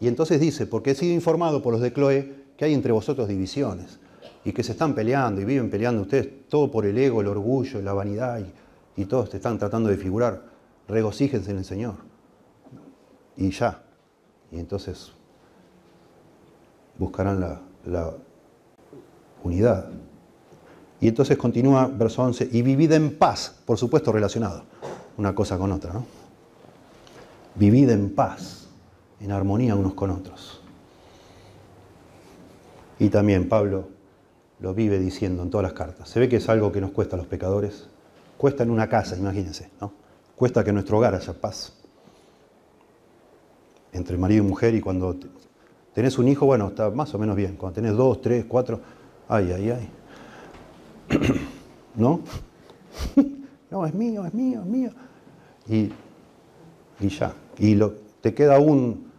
Y entonces dice, porque he sido informado por los de Chloe que hay entre vosotros divisiones y que se están peleando y viven peleando ustedes todo por el ego, el orgullo, la vanidad y, todos te están tratando de figurar. Regocíjense en el Señor. Y ya. Y entonces buscarán la, unidad. Y entonces continúa verso 11, y vivid en paz, por supuesto relacionado, una cosa con otra, ¿no? Vivid en paz, en armonía unos con otros. Y también Pablo lo vive diciendo en todas las cartas. Se ve que es algo que nos cuesta a los pecadores. Cuesta en una casa, imagínense, ¿no? Cuesta que en nuestro hogar haya paz. Entre marido y mujer y cuando tenés un hijo, bueno, está más o menos bien. Cuando tenés dos, tres, cuatro, ay, ay, ay. ¿No? no, es mío, es mío, es mío. Y, ya. Y lo, te queda un,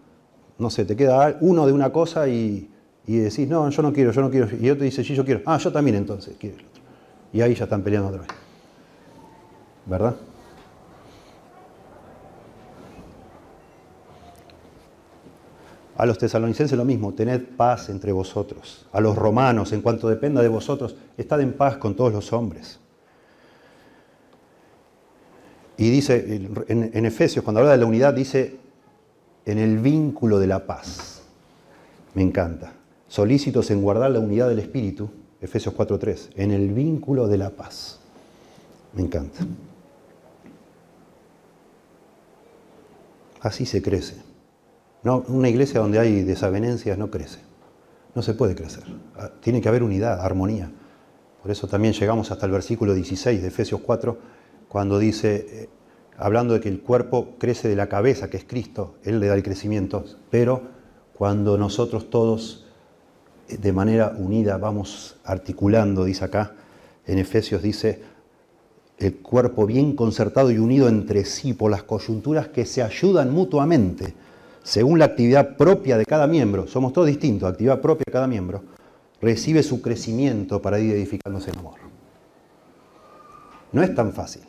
no sé, te queda uno de una cosa y, y decís, no, yo no quiero, yo no quiero, y otro dice, sí, yo quiero, ah, yo también entonces quiero el otro. Y ahí ya están peleando otra vez. ¿Verdad? A los tesalonicenses lo mismo, tened paz entre vosotros. A los romanos, en cuanto dependa de vosotros, estad en paz con todos los hombres. Y dice, en, Efesios, cuando habla de la unidad, dice, en el vínculo de la paz. Me encanta. Solícitos en guardar la unidad del Espíritu, Efesios 4.3, en el vínculo de la paz. Me encanta. Así se crece. No, una iglesia donde hay desavenencias no crece. No se puede crecer. Ah, tiene que haber unidad, armonía. Por eso también llegamos hasta el versículo 16 de Efesios 4, cuando dice, eh, hablando de que el cuerpo crece de la cabeza, que es Cristo, Él le da el crecimiento, pero cuando nosotros todos eh, de manera unida vamos articulando, dice acá, en Efesios dice, el cuerpo bien concertado y unido entre sí por las coyunturas que se ayudan mutuamente, según la actividad propia de cada miembro, somos todos distintos, actividad propia de cada miembro, recibe su crecimiento para ir edificándose en amor. No es tan fácil.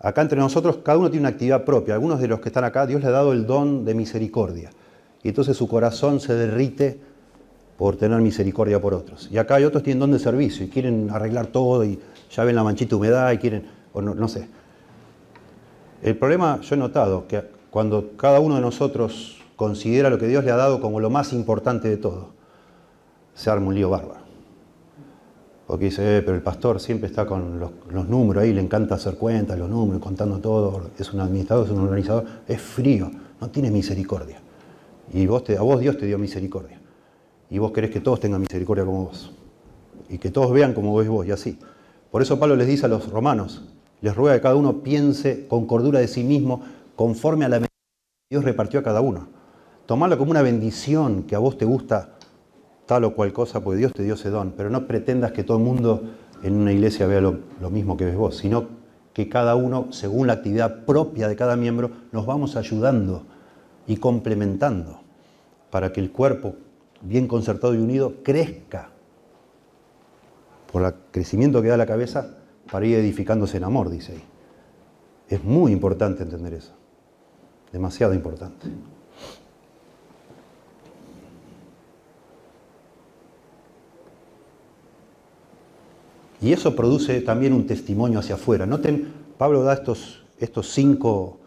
Acá entre nosotros cada uno tiene una actividad propia. Algunos de los que están acá, Dios le ha dado el don de misericordia. Y entonces su corazón se derrite por tener misericordia por otros. Y acá hay otros que tienen don de servicio y quieren arreglar todo y ya ven la manchita humedad y quieren, o no, no sé. El problema, yo he notado que cuando cada uno de nosotros considera lo que Dios le ha dado como lo más importante de todo, se arma un lío bárbaro. Porque dice, eh, pero el pastor siempre está con los, números ahí, le encanta hacer cuentas, los números, contando todo, es un administrador, es un organizador, es frío, no tiene misericordia. Y vos te, a vos Dios te dio misericordia. Y vos querés que todos tengan misericordia como vos. Y que todos vean como ves vos, y así. Por eso Pablo les dice a los romanos, les ruega que cada uno piense con cordura de sí mismo, conforme a la bendición que Dios repartió a cada uno. Tomarlo como una bendición que a vos te gusta tal o cual cosa, porque Dios te dio ese don, pero no pretendas que todo el mundo en una iglesia vea lo, lo mismo que ves vos, sino que cada uno, según la actividad propia de cada miembro, nos vamos ayudando y complementando para que el cuerpo, bien concertado y unido, crezca por el crecimiento que da la cabeza para ir edificándose en amor, dice ahí. Es muy importante entender eso. Demasiado importante. Y eso produce también un testimonio hacia afuera. Noten, Pablo da estos, estos cinco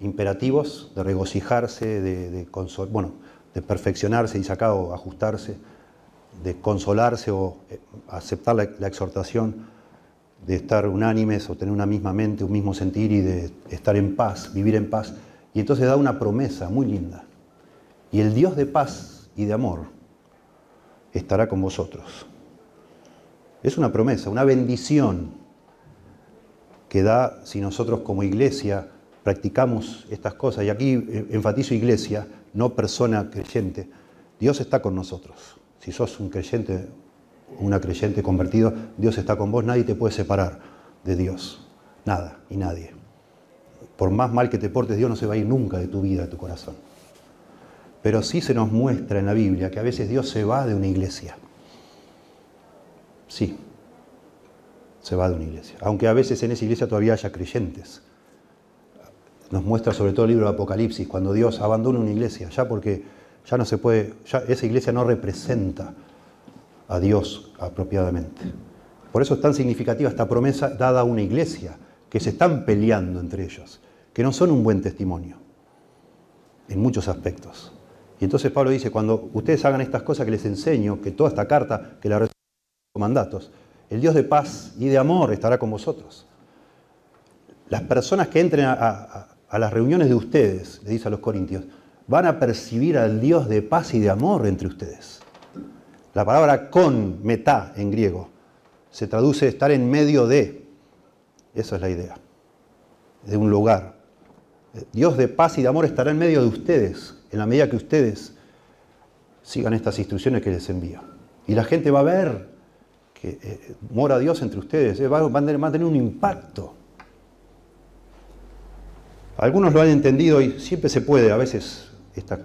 imperativos de regocijarse, de, de, bueno, de perfeccionarse y sacar o ajustarse, de consolarse o eh, aceptar la, exhortación de estar unánimes o tener una misma mente, un mismo sentir y de estar en paz, vivir en paz. Y entonces da una promesa muy linda. Y el Dios de paz y de amor estará con vosotros. Es una promesa, una bendición que da si nosotros como iglesia practicamos estas cosas. Y aquí enfatizo iglesia, no persona creyente. Dios está con nosotros. Si sos un creyente, una creyente convertido, Dios está con vos, nadie te puede separar de Dios. Nada y nadie. Por más mal que te portes, Dios no se va a ir nunca de tu vida, de tu corazón. Pero sí se nos muestra en la Biblia que a veces Dios se va de una iglesia. Sí, se va de una iglesia. Aunque a veces en esa iglesia todavía haya creyentes. Nos muestra sobre todo el libro de Apocalipsis, cuando Dios abandona una iglesia, ya porque ya no se puede, esa iglesia no representa a Dios apropiadamente. Por eso es tan significativa esta promesa dada a una iglesia, que se están peleando entre ellos, que no son un buen testimonio, en muchos aspectos. Y entonces Pablo dice, cuando ustedes hagan estas cosas que les enseño, que toda esta carta, que la reciben mandatos, el Dios de paz y de amor estará con vosotros. Las personas que entren a, a las reuniones de ustedes, le dice a los corintios, van a percibir al Dios de paz y de amor entre ustedes. La palabra con, metá en griego, se traduce estar en medio de. Esa es la idea. De un lugar. Dios de paz y de amor estará en medio de ustedes, en la medida que ustedes sigan estas instrucciones que les envía. Y la gente va a ver que eh, mora Dios entre ustedes, eh, va, a tener un impacto. Algunos lo han entendido y siempre se puede, a veces esta,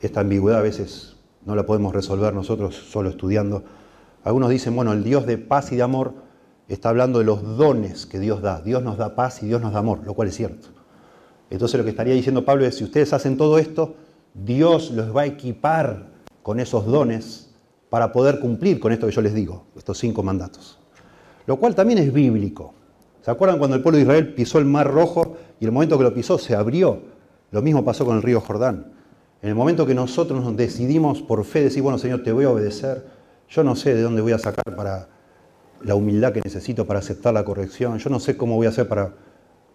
esta ambigüedad a veces no la podemos resolver nosotros solo estudiando. Algunos dicen, bueno, el Dios de paz y de amor está hablando de los dones que Dios da. Dios nos da paz y Dios nos da amor, lo cual es cierto. Entonces lo que estaría diciendo Pablo es, si ustedes hacen todo esto, Dios los va a equipar con esos dones para poder cumplir con esto que yo les digo, estos cinco mandatos. Lo cual también es bíblico. ¿Se acuerdan cuando el pueblo de Israel pisó el mar rojo y el momento que lo pisó se abrió? Lo mismo pasó con el río Jordán. En el momento que nosotros nos decidimos por fe decir, bueno Señor, te voy a obedecer, yo no sé de dónde voy a sacar para la humildad que necesito para aceptar la corrección, yo no sé cómo voy a hacer para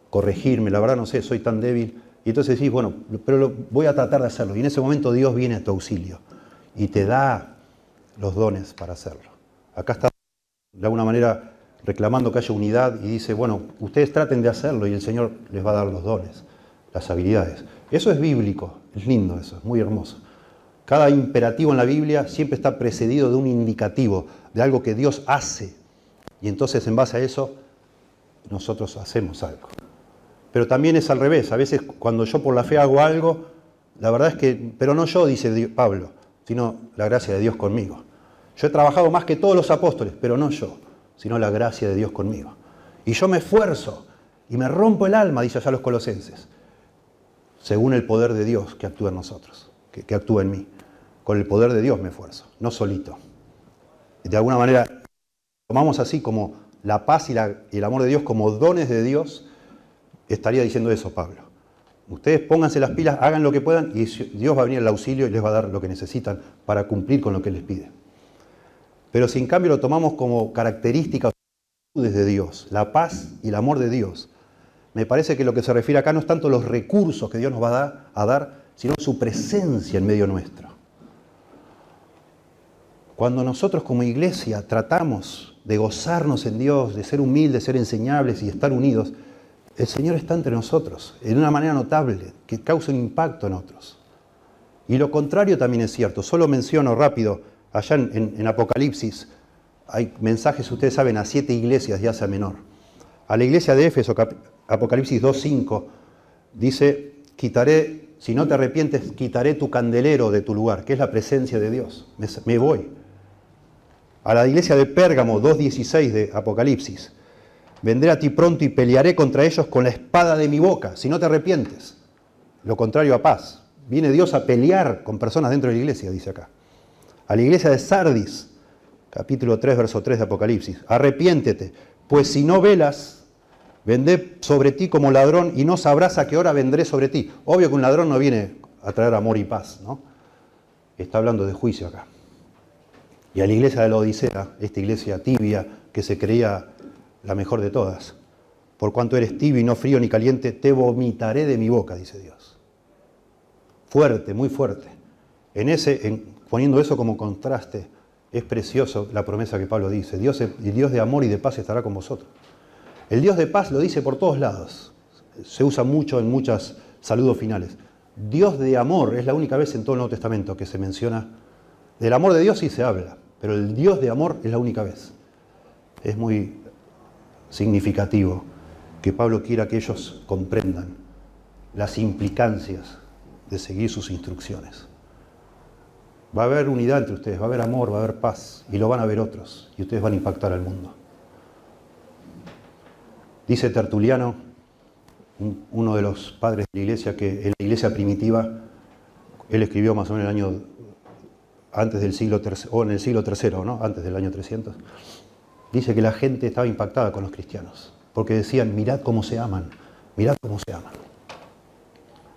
corregirme, la verdad no sé, soy tan débil. Y entonces decís, bueno, pero voy a tratar de hacerlo. Y en ese momento Dios viene a tu auxilio y te da los dones para hacerlo. Acá está de alguna manera reclamando que haya unidad y dice, bueno, ustedes traten de hacerlo y el Señor les va a dar los dones, las habilidades. Eso es bíblico, es lindo eso, es muy hermoso. Cada imperativo en la Biblia siempre está precedido de un indicativo, de algo que Dios hace. Y entonces en base a eso nosotros hacemos algo. Pero también es al revés. A veces cuando yo por la fe hago algo, la verdad es que, pero no yo, dice Pablo, sino la gracia de Dios conmigo. Yo he trabajado más que todos los apóstoles, pero no yo, sino la gracia de Dios conmigo. Y yo me esfuerzo y me rompo el alma, dice allá los colosenses según el poder de Dios que actúa en nosotros, que, actúa en mí. Con el poder de Dios me esfuerzo, no solito. De alguna manera, tomamos así como la paz y, el amor de Dios como dones de Dios, estaría diciendo eso Pablo. Ustedes pónganse las pilas, hagan lo que puedan y Dios va a venir al auxilio y les va a dar lo que necesitan para cumplir con lo que les pide. Pero si en cambio lo tomamos como características de Dios, la paz y el amor de Dios, me parece que lo que se refiere acá no es tanto los recursos que Dios nos va a dar, sino su presencia en medio nuestro. Cuando nosotros como iglesia tratamos de gozarnos en Dios, de ser humildes, ser enseñables y estar unidos, el Señor está entre nosotros en una manera notable que causa un impacto en otros. Y lo contrario también es cierto. Solo menciono rápido, allá en, Apocalipsis hay mensajes, ustedes saben, a siete iglesias de Asia Menor. A la iglesia de Éfeso, Apocalipsis 2.5 dice, quitaré, si no te arrepientes, quitaré tu candelero de tu lugar, que es la presencia de Dios. Me, voy. A la iglesia de Pérgamo 2.16 de Apocalipsis, vendré a ti pronto y pelearé contra ellos con la espada de mi boca, si no te arrepientes. Lo contrario a paz. Viene Dios a pelear con personas dentro de la iglesia, dice acá. A la iglesia de Sardis, capítulo 3, verso 3 de Apocalipsis, arrepiéntete, pues si no velas, Vendé sobre ti como ladrón y no sabrás a qué hora vendré sobre ti. Obvio que un ladrón no viene a traer amor y paz, ¿no? Está hablando de juicio acá. Y a la iglesia de la Odisea, esta iglesia tibia que se creía la mejor de todas, por cuanto eres tibio y no frío ni caliente, te vomitaré de mi boca, dice Dios. Fuerte, muy fuerte. En ese, poniendo eso como contraste, es precioso la promesa que Pablo dice. Dios, el Dios de amor y de paz estará con vosotros. El Dios de paz lo dice por todos lados. Se usa mucho en muchos saludos finales. Dios de amor es la única vez en todo el Nuevo Testamento que se menciona. Del amor de Dios sí se habla, pero el Dios de amor es la única vez. Es muy significativo que Pablo quiera que ellos comprendan las implicancias de seguir sus instrucciones. Va a haber unidad entre ustedes, va a haber amor, va a haber paz, y lo van a ver otros, y ustedes van a impactar al mundo. Dice Tertuliano, uno de los padres de la iglesia, que en la iglesia primitiva, él escribió más o menos el año antes del siglo III, o en el siglo III, ¿no? antes del año 300, dice que la gente estaba impactada con los cristianos, porque decían, mirad cómo se aman, mirad cómo se aman.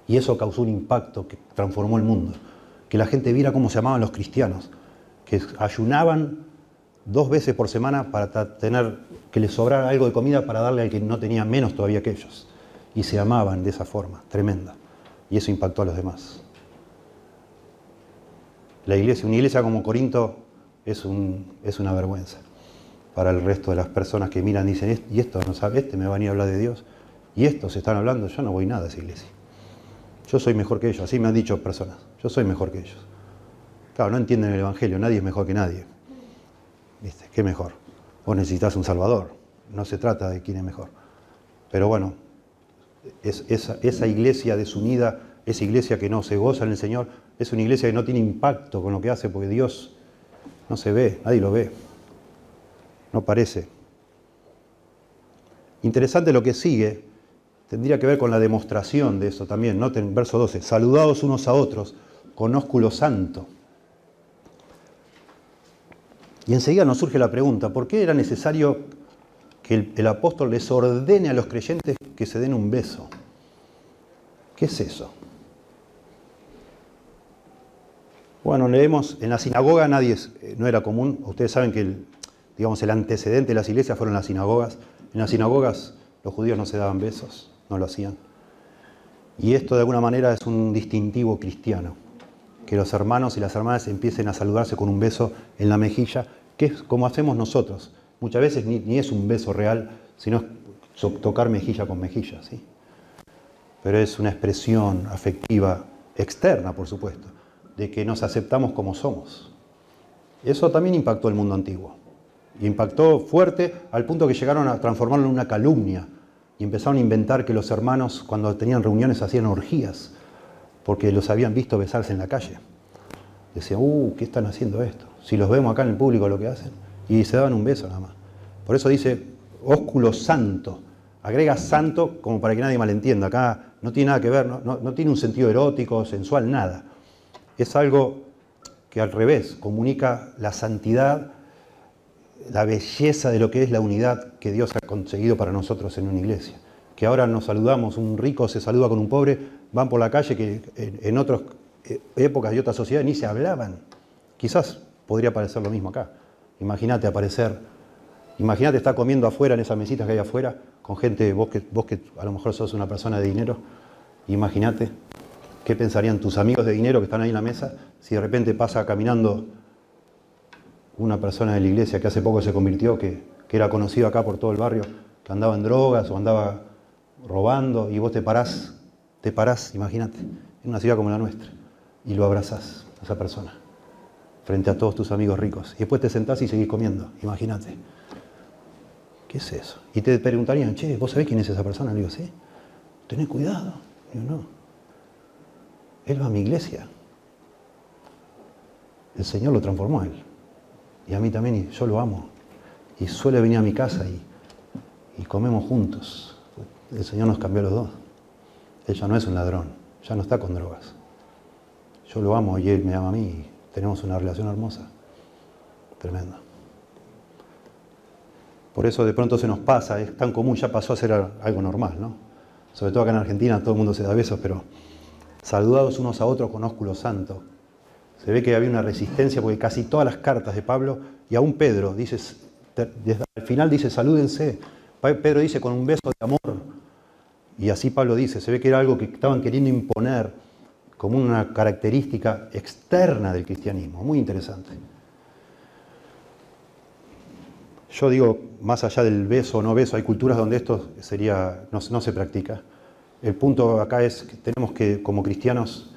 Y eso causó un impacto que transformó el mundo, que la gente viera cómo se amaban los cristianos, que ayunaban dos veces por semana para tener que les sobrara algo de comida para darle al que no tenía menos todavía que ellos. Y se amaban de esa forma, tremenda. Y eso impactó a los demás. La iglesia, una iglesia como Corinto es, es una vergüenza para el resto de las personas que miran y dicen, y esto no sabe, este me va a venir a hablar de Dios, y estos están hablando, yo no voy nada a esa iglesia. Yo soy mejor que ellos, así me han dicho personas, yo soy mejor que ellos. Claro, no entienden el Evangelio, nadie es mejor que nadie. ¿Viste? ¿Qué mejor? Vos necesitas un Salvador. No se trata de quién es mejor. Pero bueno, esa, iglesia desunida esa iglesia que no se goza en el Señor, es una iglesia que no tiene impacto con lo que hace porque Dios no se ve, nadie lo ve. No parece. Interesante lo que sigue, tendría que ver con la demostración de eso también. Noten verso 12, saludados unos a otros con ósculo santo. Y enseguida nos surge la pregunta, ¿por qué era necesario que el, el, apóstol les ordene a los creyentes que se den un beso? ¿Qué es eso? Bueno, leemos, en la sinagoga nadie, eh, no era común, ustedes saben que el, digamos, el antecedente de las iglesias fueron las sinagogas. En las sinagogas los judíos no se daban besos, no lo hacían. Y esto de alguna manera es un distintivo cristiano, que los hermanos y las hermanas empiecen a saludarse con un beso en la mejilla, que es como hacemos nosotros. Muchas veces ni, es un beso real, sino tocar mejilla con mejilla, ¿sí? Pero es una expresión afectiva externa, por supuesto de que nos aceptamos como somos. Eso también impactó el mundo antiguo. Impactó fuerte al punto que llegaron a transformarlo en una calumnia y empezaron a inventar que los hermanos cuando tenían reuniones hacían orgías porque los habían visto besarse en la calle. Decían, uh, ¿qué están haciendo esto? Si los vemos acá en el público lo que hacen. Y se daban un beso nada más. Por eso dice ósculo santo. Agrega santo como para que nadie malentienda. Acá no tiene nada que ver, no, no tiene un sentido erótico, sensual, nada es algo que al revés comunica la santidad, la belleza de lo que es la unidad que Dios ha conseguido para nosotros en una iglesia. Que ahora nos saludamos, un rico se saluda con un pobre, van por la calle que en otras eh, épocas y otras sociedades ni se hablaban. Quizás podría parecer lo mismo acá. Imagínate aparecer, imagínate estar comiendo afuera en esas mesitas que hay afuera, con gente, vos que, vos que a lo mejor sos una persona de dinero, imagínate ¿Qué pensarían tus amigos de dinero que están ahí en la mesa si de repente pasa caminando una persona de la iglesia que hace poco se convirtió, que, era conocido acá por todo el barrio, que andaba en drogas o andaba robando y vos te parás, te parás, imagínate, en una ciudad como la nuestra y lo abrazás a esa persona frente a todos tus amigos ricos y después te sentás y seguís comiendo, imagínate. ¿Qué es eso? Y te preguntarían, che, ¿vos sabés quién es esa persona? Le digo, sí, tenés cuidado. Digo, no. Él va a mi iglesia. El Señor lo transformó a él. Y a mí también, y yo lo amo. Y suele venir a mi casa y, comemos juntos. El Señor nos cambió los dos. Él ya no es un ladrón, ya no está con drogas. Yo lo amo y él me ama a mí y tenemos una relación hermosa. Tremenda. Por eso de pronto se nos pasa, es tan común, ya pasó a ser algo normal, ¿no? Sobre todo acá en Argentina todo el mundo se da besos, pero saludados unos a otros con ósculo santo. Se ve que había una resistencia porque casi todas las cartas de Pablo, y aún Pedro, dice, desde al final dice, salúdense. Pedro dice con un beso de amor. Y así Pablo dice, se ve que era algo que estaban queriendo imponer como una característica externa del cristianismo. Muy interesante. Yo digo, más allá del beso o no beso, hay culturas donde esto sería, no se practica. El punto acá es que tenemos que, como cristianos,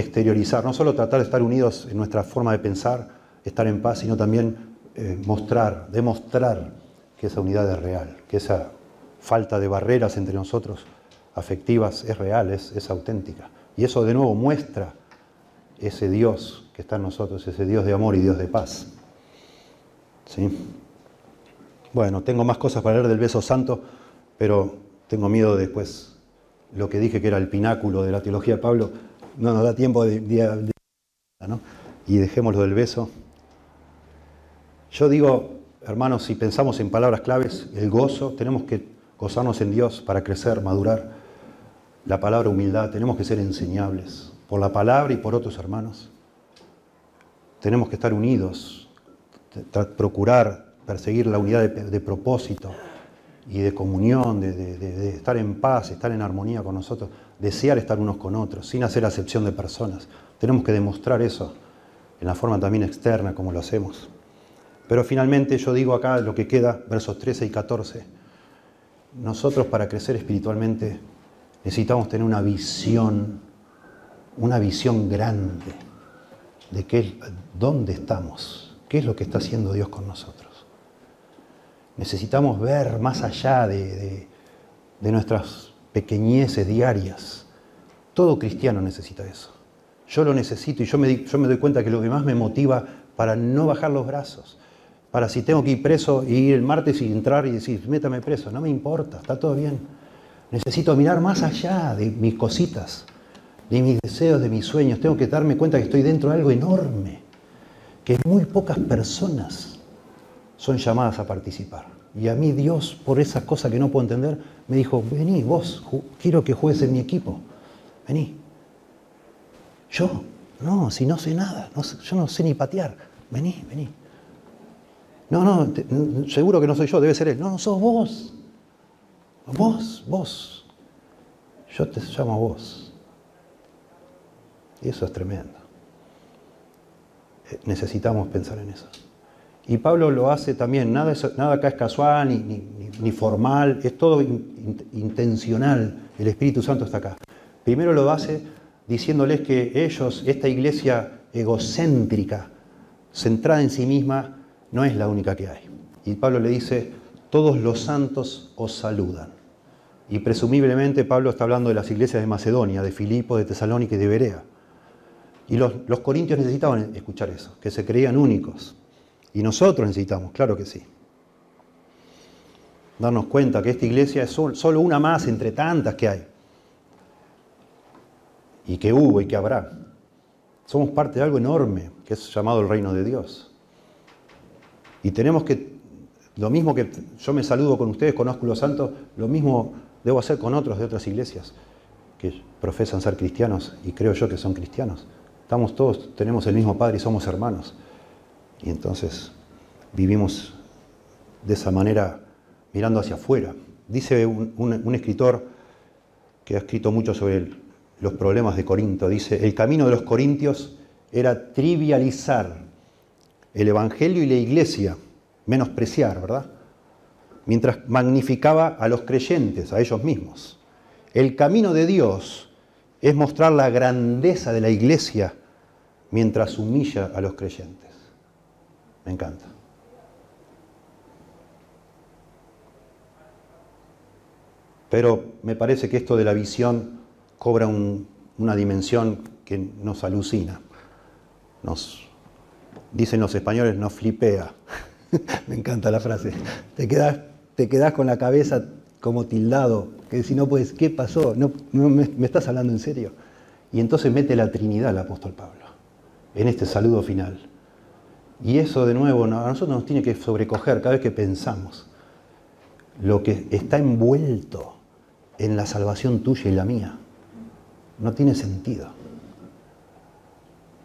exteriorizar, no solo tratar de estar unidos en nuestra forma de pensar, estar en paz, sino también eh, mostrar, demostrar que esa unidad es real, que esa falta de barreras entre nosotros afectivas es real, es, auténtica. Y eso de nuevo muestra ese Dios que está en nosotros, ese Dios de amor y Dios de paz. ¿Sí? Bueno, tengo más cosas para leer del beso santo, pero tengo miedo después lo que dije que era el pináculo de la teología de Pablo, no nos da tiempo de, ¿no? y dejémoslo del beso. Yo digo, hermanos, si pensamos en palabras claves, el gozo, tenemos que gozarnos en Dios para crecer, madurar. La palabra humildad, tenemos que ser enseñables por la palabra y por otros hermanos. Tenemos que estar unidos, procurar perseguir la unidad de propósito, y de comunión, de, estar en paz, estar en armonía con nosotros, desear estar unos con otros, sin hacer acepción de personas. Tenemos que demostrar eso en la forma también externa como lo hacemos. Pero finalmente yo digo acá lo que queda, versos 13 y 14. Nosotros para crecer espiritualmente necesitamos tener una visión, una visión grande de qué, dónde estamos, qué es lo que está haciendo Dios con nosotros. Necesitamos ver más allá de, nuestras pequeñeces diarias Todo cristiano necesita eso. Yo lo necesito y yo me, doy cuenta que lo que más me motiva para no bajar los brazos, para si tengo que ir preso y ir el martes y entrar y decir, métame preso, no me importa, está todo bien. Necesito mirar más allá de mis cositas, de mis deseos, de mis sueños. Tengo que darme cuenta que estoy dentro de algo enorme, que muy pocas personas son llamadas a participar. Y a mí Dios, por esas cosas que no puedo entender, me dijo, vení vos, quiero que juegues en mi equipo. Vení. Yo, no, si no sé nada, yo no sé ni patear. Vení, vení. No, no, seguro que no soy yo, debe ser él. No, no, sos vos. Vos, vos. Yo te llamo vos. Y eso es tremendo. Eh, necesitamos pensar en eso. Y Pablo lo hace también, nada, nada acá es casual ni, formal, es todo intencional. El Espíritu Santo está acá. Primero lo hace diciéndoles que ellos, esta iglesia egocéntrica, centrada en sí misma, no es la única que hay. Y Pablo le dice, todos los santos os saludan. Y presumiblemente Pablo está hablando de las iglesias de Macedonia, de Filipo, de Tesalónica y de Berea. Y los corintios necesitaban escuchar eso, que se creían únicos. Y nosotros necesitamos, claro que sí. Darnos cuenta que esta iglesia es solo una más entre tantas que hay. Y que hubo y que habrá. Somos parte de algo enorme que es llamado el reino de Dios. Y tenemos que, lo mismo que yo me saludo con ustedes, conozco los santos, lo mismo debo hacer con otros de otras iglesias que profesan ser cristianos y creo yo que son cristianos. Estamos todos, tenemos el mismo Padre y somos hermanos. Y entonces vivimos de esa manera mirando hacia afuera. Dice un, escritor que ha escrito mucho sobre los problemas de Corinto, dice, el camino de los corintios era trivializar el Evangelio y la iglesia, menospreciar, ¿verdad? Mientras magnificaba a los creyentes, a ellos mismos. El camino de Dios es mostrar la grandeza de la iglesia mientras humilla a los creyentes. Me encanta. Pero me parece que esto de la visión cobra una dimensión que nos alucina. Nos, dicen los españoles, nos flipea. me encanta la frase. Te quedas, te quedas con la cabeza como tildado, que si no puedes, ¿qué pasó? No, me, me estás hablando en serio. Y entonces mete la Trinidad el apóstol Pablo en este saludo final. Y eso de nuevo a nosotros nos tiene que sobrecoger cada vez que pensamos lo que está envuelto en la salvación tuya y la mía. No tiene sentido.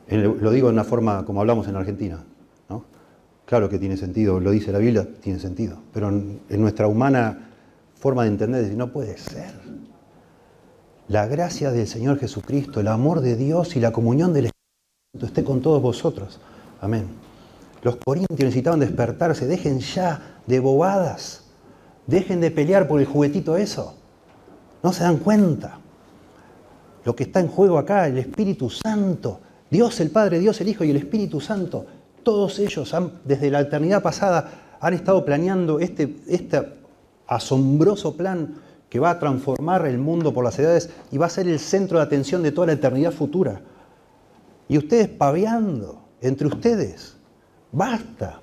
Lo digo de una forma como hablamos en Argentina. ¿no? Claro que tiene sentido, lo dice la Biblia, tiene sentido. Pero en, nuestra humana forma de entender, no puede ser. La gracia del Señor Jesucristo, el amor de Dios y la comunión del Espíritu esté con todos vosotros. Amén. Los corintios necesitaban despertarse, dejen ya de bobadas, dejen de pelear por el juguetito eso. No se dan cuenta. Lo que está en juego acá, el Espíritu Santo, Dios el Padre, Dios el Hijo y el Espíritu Santo, todos ellos han, desde la eternidad pasada han estado planeando este, este asombroso plan que va a transformar el mundo por las edades y va a ser el centro de atención de toda la eternidad futura. Y ustedes paveando entre ustedes, Basta.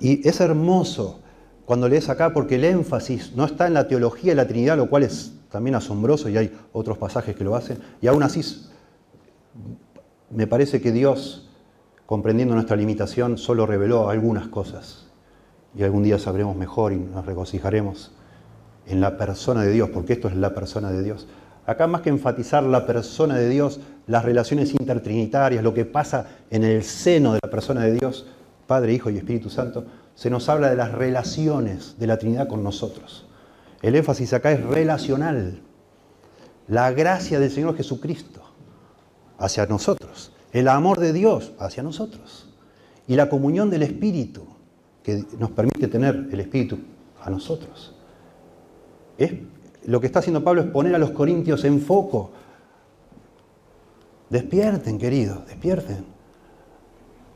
Y es hermoso cuando lees acá porque el énfasis no está en la teología de la Trinidad, lo cual es también asombroso y hay otros pasajes que lo hacen. Y aún así me parece que Dios, comprendiendo nuestra limitación, solo reveló algunas cosas. Y algún día sabremos mejor y nos regocijaremos en la persona de Dios, porque esto es la persona de Dios. Acá más que enfatizar la persona de Dios, las relaciones intertrinitarias, lo que pasa en el seno de la persona de Dios, Padre, Hijo y Espíritu Santo, se nos habla de las relaciones de la Trinidad con nosotros. El énfasis acá es relacional. La gracia del Señor Jesucristo hacia nosotros. El amor de Dios hacia nosotros. Y la comunión del Espíritu que nos permite tener el Espíritu a nosotros. Es lo que está haciendo Pablo es poner a los corintios en foco. Despierten, queridos, despierten.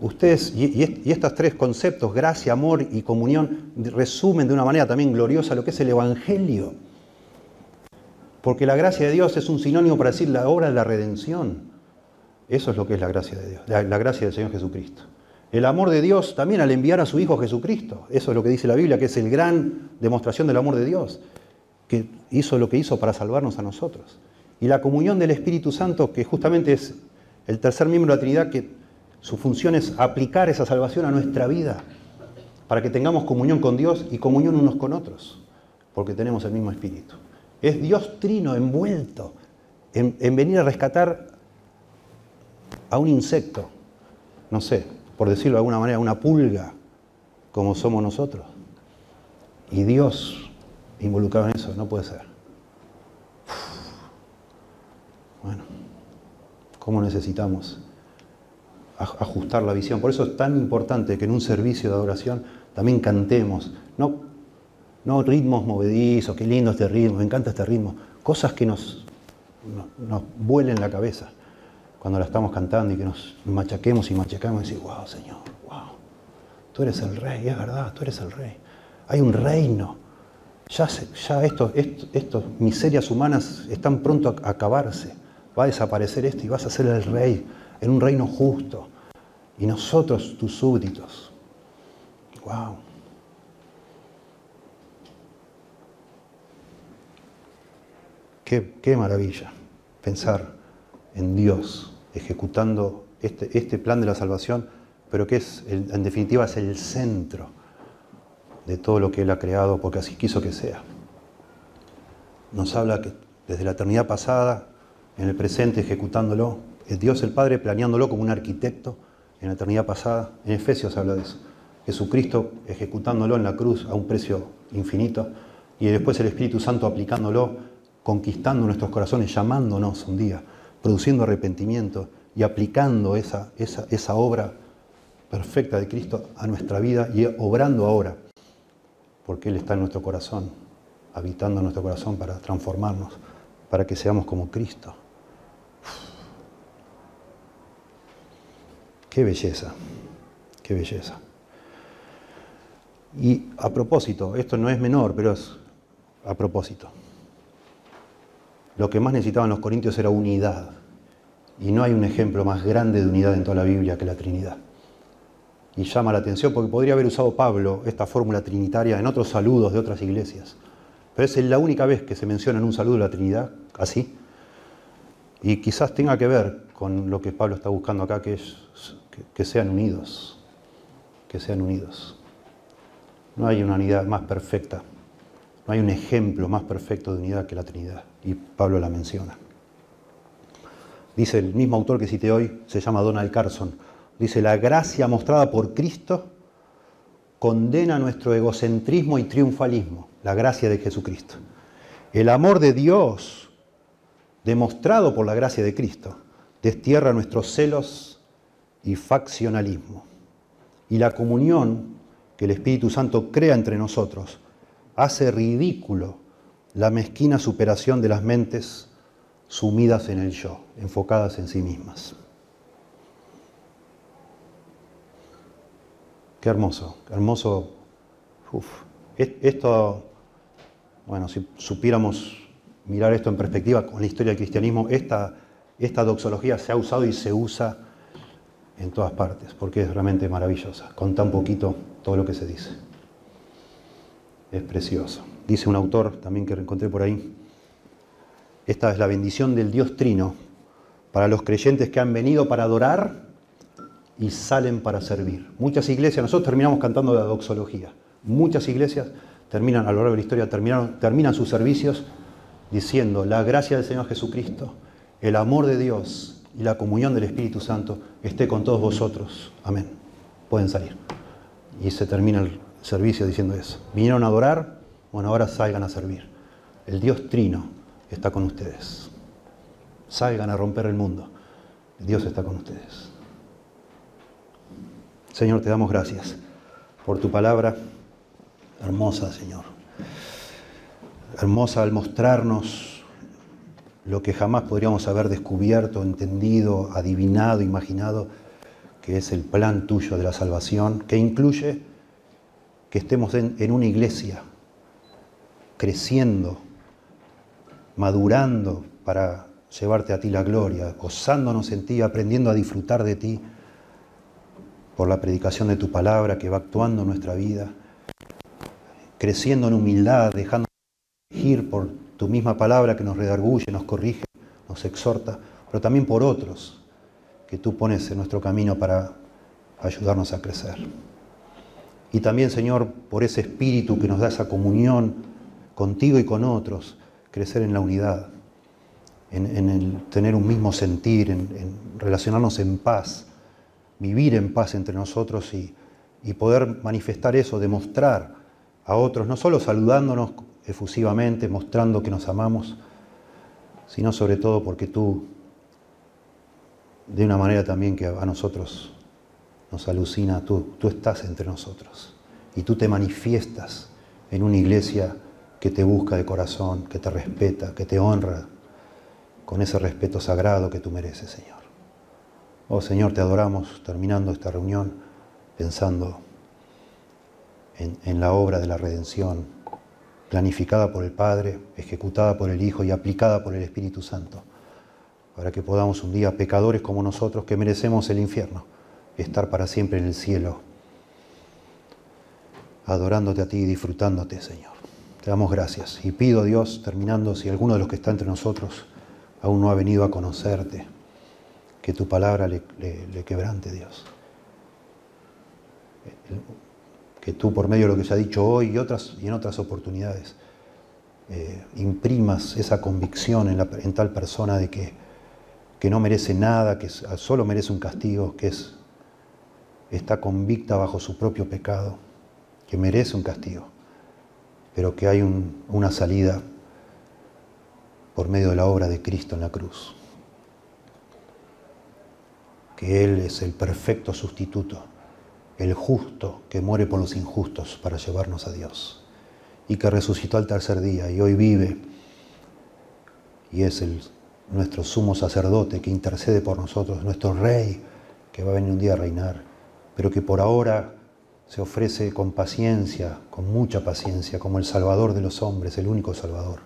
Ustedes, y, estos tres conceptos, gracia, amor y comunión, resumen de una manera también gloriosa lo que es el Evangelio. Porque la gracia de Dios es un sinónimo para decir la obra de la redención. Eso es lo que es la gracia de Dios, la, la gracia del Señor Jesucristo. El amor de Dios también al enviar a su Hijo Jesucristo. Eso es lo que dice la Biblia, que es el gran demostración del amor de Dios, que hizo lo que hizo para salvarnos a nosotros. Y la comunión del Espíritu Santo, que justamente es el tercer miembro de la Trinidad, que su función es aplicar esa salvación a nuestra vida, para que tengamos comunión con Dios y comunión unos con otros, porque tenemos el mismo Espíritu. Es Dios trino envuelto en, en venir a rescatar a un insecto, no sé, por decirlo de alguna manera, una pulga, como somos nosotros. Y Dios involucrado en eso, no puede ser. Bueno, ¿cómo necesitamos ajustar la visión? Por eso es tan importante que en un servicio de adoración también cantemos, no, no ritmos movedizos, qué lindo este ritmo, me encanta este ritmo, cosas que nos, nos, vuelen la cabeza cuando la estamos cantando y que nos machaquemos y machacamos y decir, wow, Señor, wow, tú eres el rey, es verdad, tú eres el rey. Hay un reino. Ya, ya estos, estos, miserias humanas están pronto a acabarse. Va a desaparecer esto y vas a ser el rey en un reino justo. Y nosotros, tus súbditos. Wow. Qué, qué maravilla pensar en Dios ejecutando este, este, plan de la salvación, pero que es, en definitiva, es el centro de todo lo que Él ha creado, porque así quiso que sea. Nos habla que desde la eternidad pasada, en el presente ejecutándolo, es Dios el Padre planeándolo como un arquitecto en la eternidad pasada. En Efesios habla de eso. Jesucristo ejecutándolo en la cruz a un precio infinito y después el Espíritu Santo aplicándolo, conquistando nuestros corazones, llamándonos un día produciendo arrepentimiento y aplicando esa, esa, esa obra perfecta de Cristo a nuestra vida y obrando ahora, porque Él está en nuestro corazón, habitando en nuestro corazón para transformarnos, para que seamos como Cristo. Qué belleza, qué belleza. Y a propósito, esto no es menor, pero es a propósito. Lo que más necesitaban los corintios era unidad. Y no hay un ejemplo más grande de unidad en toda la Biblia que la Trinidad. Y llama la atención porque podría haber usado Pablo esta fórmula trinitaria en otros saludos de otras iglesias. Pero es la única vez que se menciona en un saludo la Trinidad así. Y quizás tenga que ver con lo que Pablo está buscando acá, que sean unidos. Que sean unidos. No hay una unidad más perfecta. No hay un ejemplo más perfecto de unidad que la Trinidad y Pablo la menciona. Dice el mismo autor que cité hoy, se llama Donald Carson, dice, la gracia mostrada por Cristo condena nuestro egocentrismo y triunfalismo, la gracia de Jesucristo. El amor de Dios, demostrado por la gracia de Cristo, destierra nuestros celos y faccionalismo. Y la comunión que el Espíritu Santo crea entre nosotros hace ridículo la mezquina superación de las mentes sumidas en el yo, enfocadas en sí mismas. Qué hermoso, qué hermoso. Esto, bueno, si supiéramos mirar esto en perspectiva con la historia del cristianismo, esta, esta doxología se ha usado y se usa en todas partes, porque es realmente maravillosa, con tan poquito todo lo que se dice. Es precioso. Dice un autor también que encontré por ahí, esta es la bendición del Dios Trino para los creyentes que han venido para adorar y salen para servir. Muchas iglesias, nosotros terminamos cantando la doxología. Muchas iglesias terminan a lo largo de la historia, terminan, terminan sus servicios diciendo la gracia del Señor Jesucristo, el amor de Dios y la comunión del Espíritu Santo esté con todos vosotros. Amén. Pueden salir. Y se termina el servicio diciendo eso. Vinieron a adorar, bueno, ahora salgan a servir. El Dios Trino está con ustedes. Salgan a romper el mundo. Dios está con ustedes. Señor, te damos gracias por tu palabra hermosa, Señor. Hermosa al mostrarnos lo que jamás podríamos haber descubierto, entendido, adivinado, imaginado, que es el plan tuyo de la salvación, que incluye que estemos en, una iglesia creciendo, madurando para llevarte a ti la gloria, gozándonos en ti, aprendiendo a disfrutar de ti por la predicación de tu palabra que va actuando en nuestra vida, creciendo en humildad, dejando elegir por tu misma palabra que nos redarguye, nos corrige, nos exhorta, pero también por otros que tú pones en nuestro camino para ayudarnos a crecer. Y también, Señor, por ese espíritu que nos da esa comunión contigo y con otros, crecer en la unidad, en, el tener un mismo sentir, en, relacionarnos en paz, vivir en paz entre nosotros y, y poder manifestar eso, demostrar a otros, no solo saludándonos efusivamente, mostrando que nos amamos, sino sobre todo porque tú, de una manera también que a nosotros nos alucina, tú, tú estás entre nosotros y tú te manifiestas en una iglesia que te busca de corazón, que te respeta, que te honra con ese respeto sagrado que tú mereces, Señor. Oh Señor, te adoramos terminando esta reunión pensando en, en la obra de la redención, planificada por el Padre, ejecutada por el Hijo y aplicada por el Espíritu Santo, para que podamos un día, pecadores como nosotros, que merecemos el infierno, estar para siempre en el cielo, adorándote a ti y disfrutándote, Señor. Te damos gracias y pido, Dios, terminando, si alguno de los que está entre nosotros aún no ha venido a conocerte, que tu palabra le, quebrante, Dios. Que tú, por medio de lo que se ha dicho hoy y, otras, y en otras oportunidades, eh, imprimas esa convicción en, en, tal persona de que, que no merece nada, que solo merece un castigo, que es está convicta bajo su propio pecado, que merece un castigo, pero que hay una salida por medio de la obra de Cristo en la cruz. Que Él es el perfecto sustituto, el justo que muere por los injustos para llevarnos a Dios, y que resucitó al tercer día y hoy vive y es el, nuestro sumo sacerdote que intercede por nosotros, nuestro rey que va a venir un día a reinar pero que por ahora se ofrece con paciencia, con mucha paciencia, como el Salvador de los hombres, el único Salvador.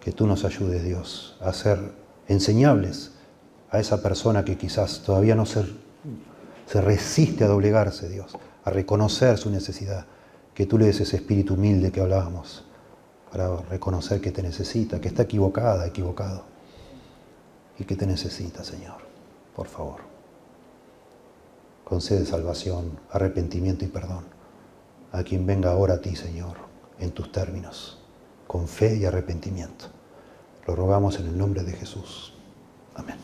Que tú nos ayudes, Dios, a ser enseñables a esa persona que quizás todavía no se, se resiste a doblegarse, Dios, a reconocer su necesidad. Que tú le des ese espíritu humilde que hablábamos, para reconocer que te necesita, que está equivocada, equivocado, y que te necesita, Señor. Por favor concede salvación, arrepentimiento y perdón a quien venga ahora a ti, Señor, en tus términos, con fe y arrepentimiento. Lo rogamos en el nombre de Jesús. Amén.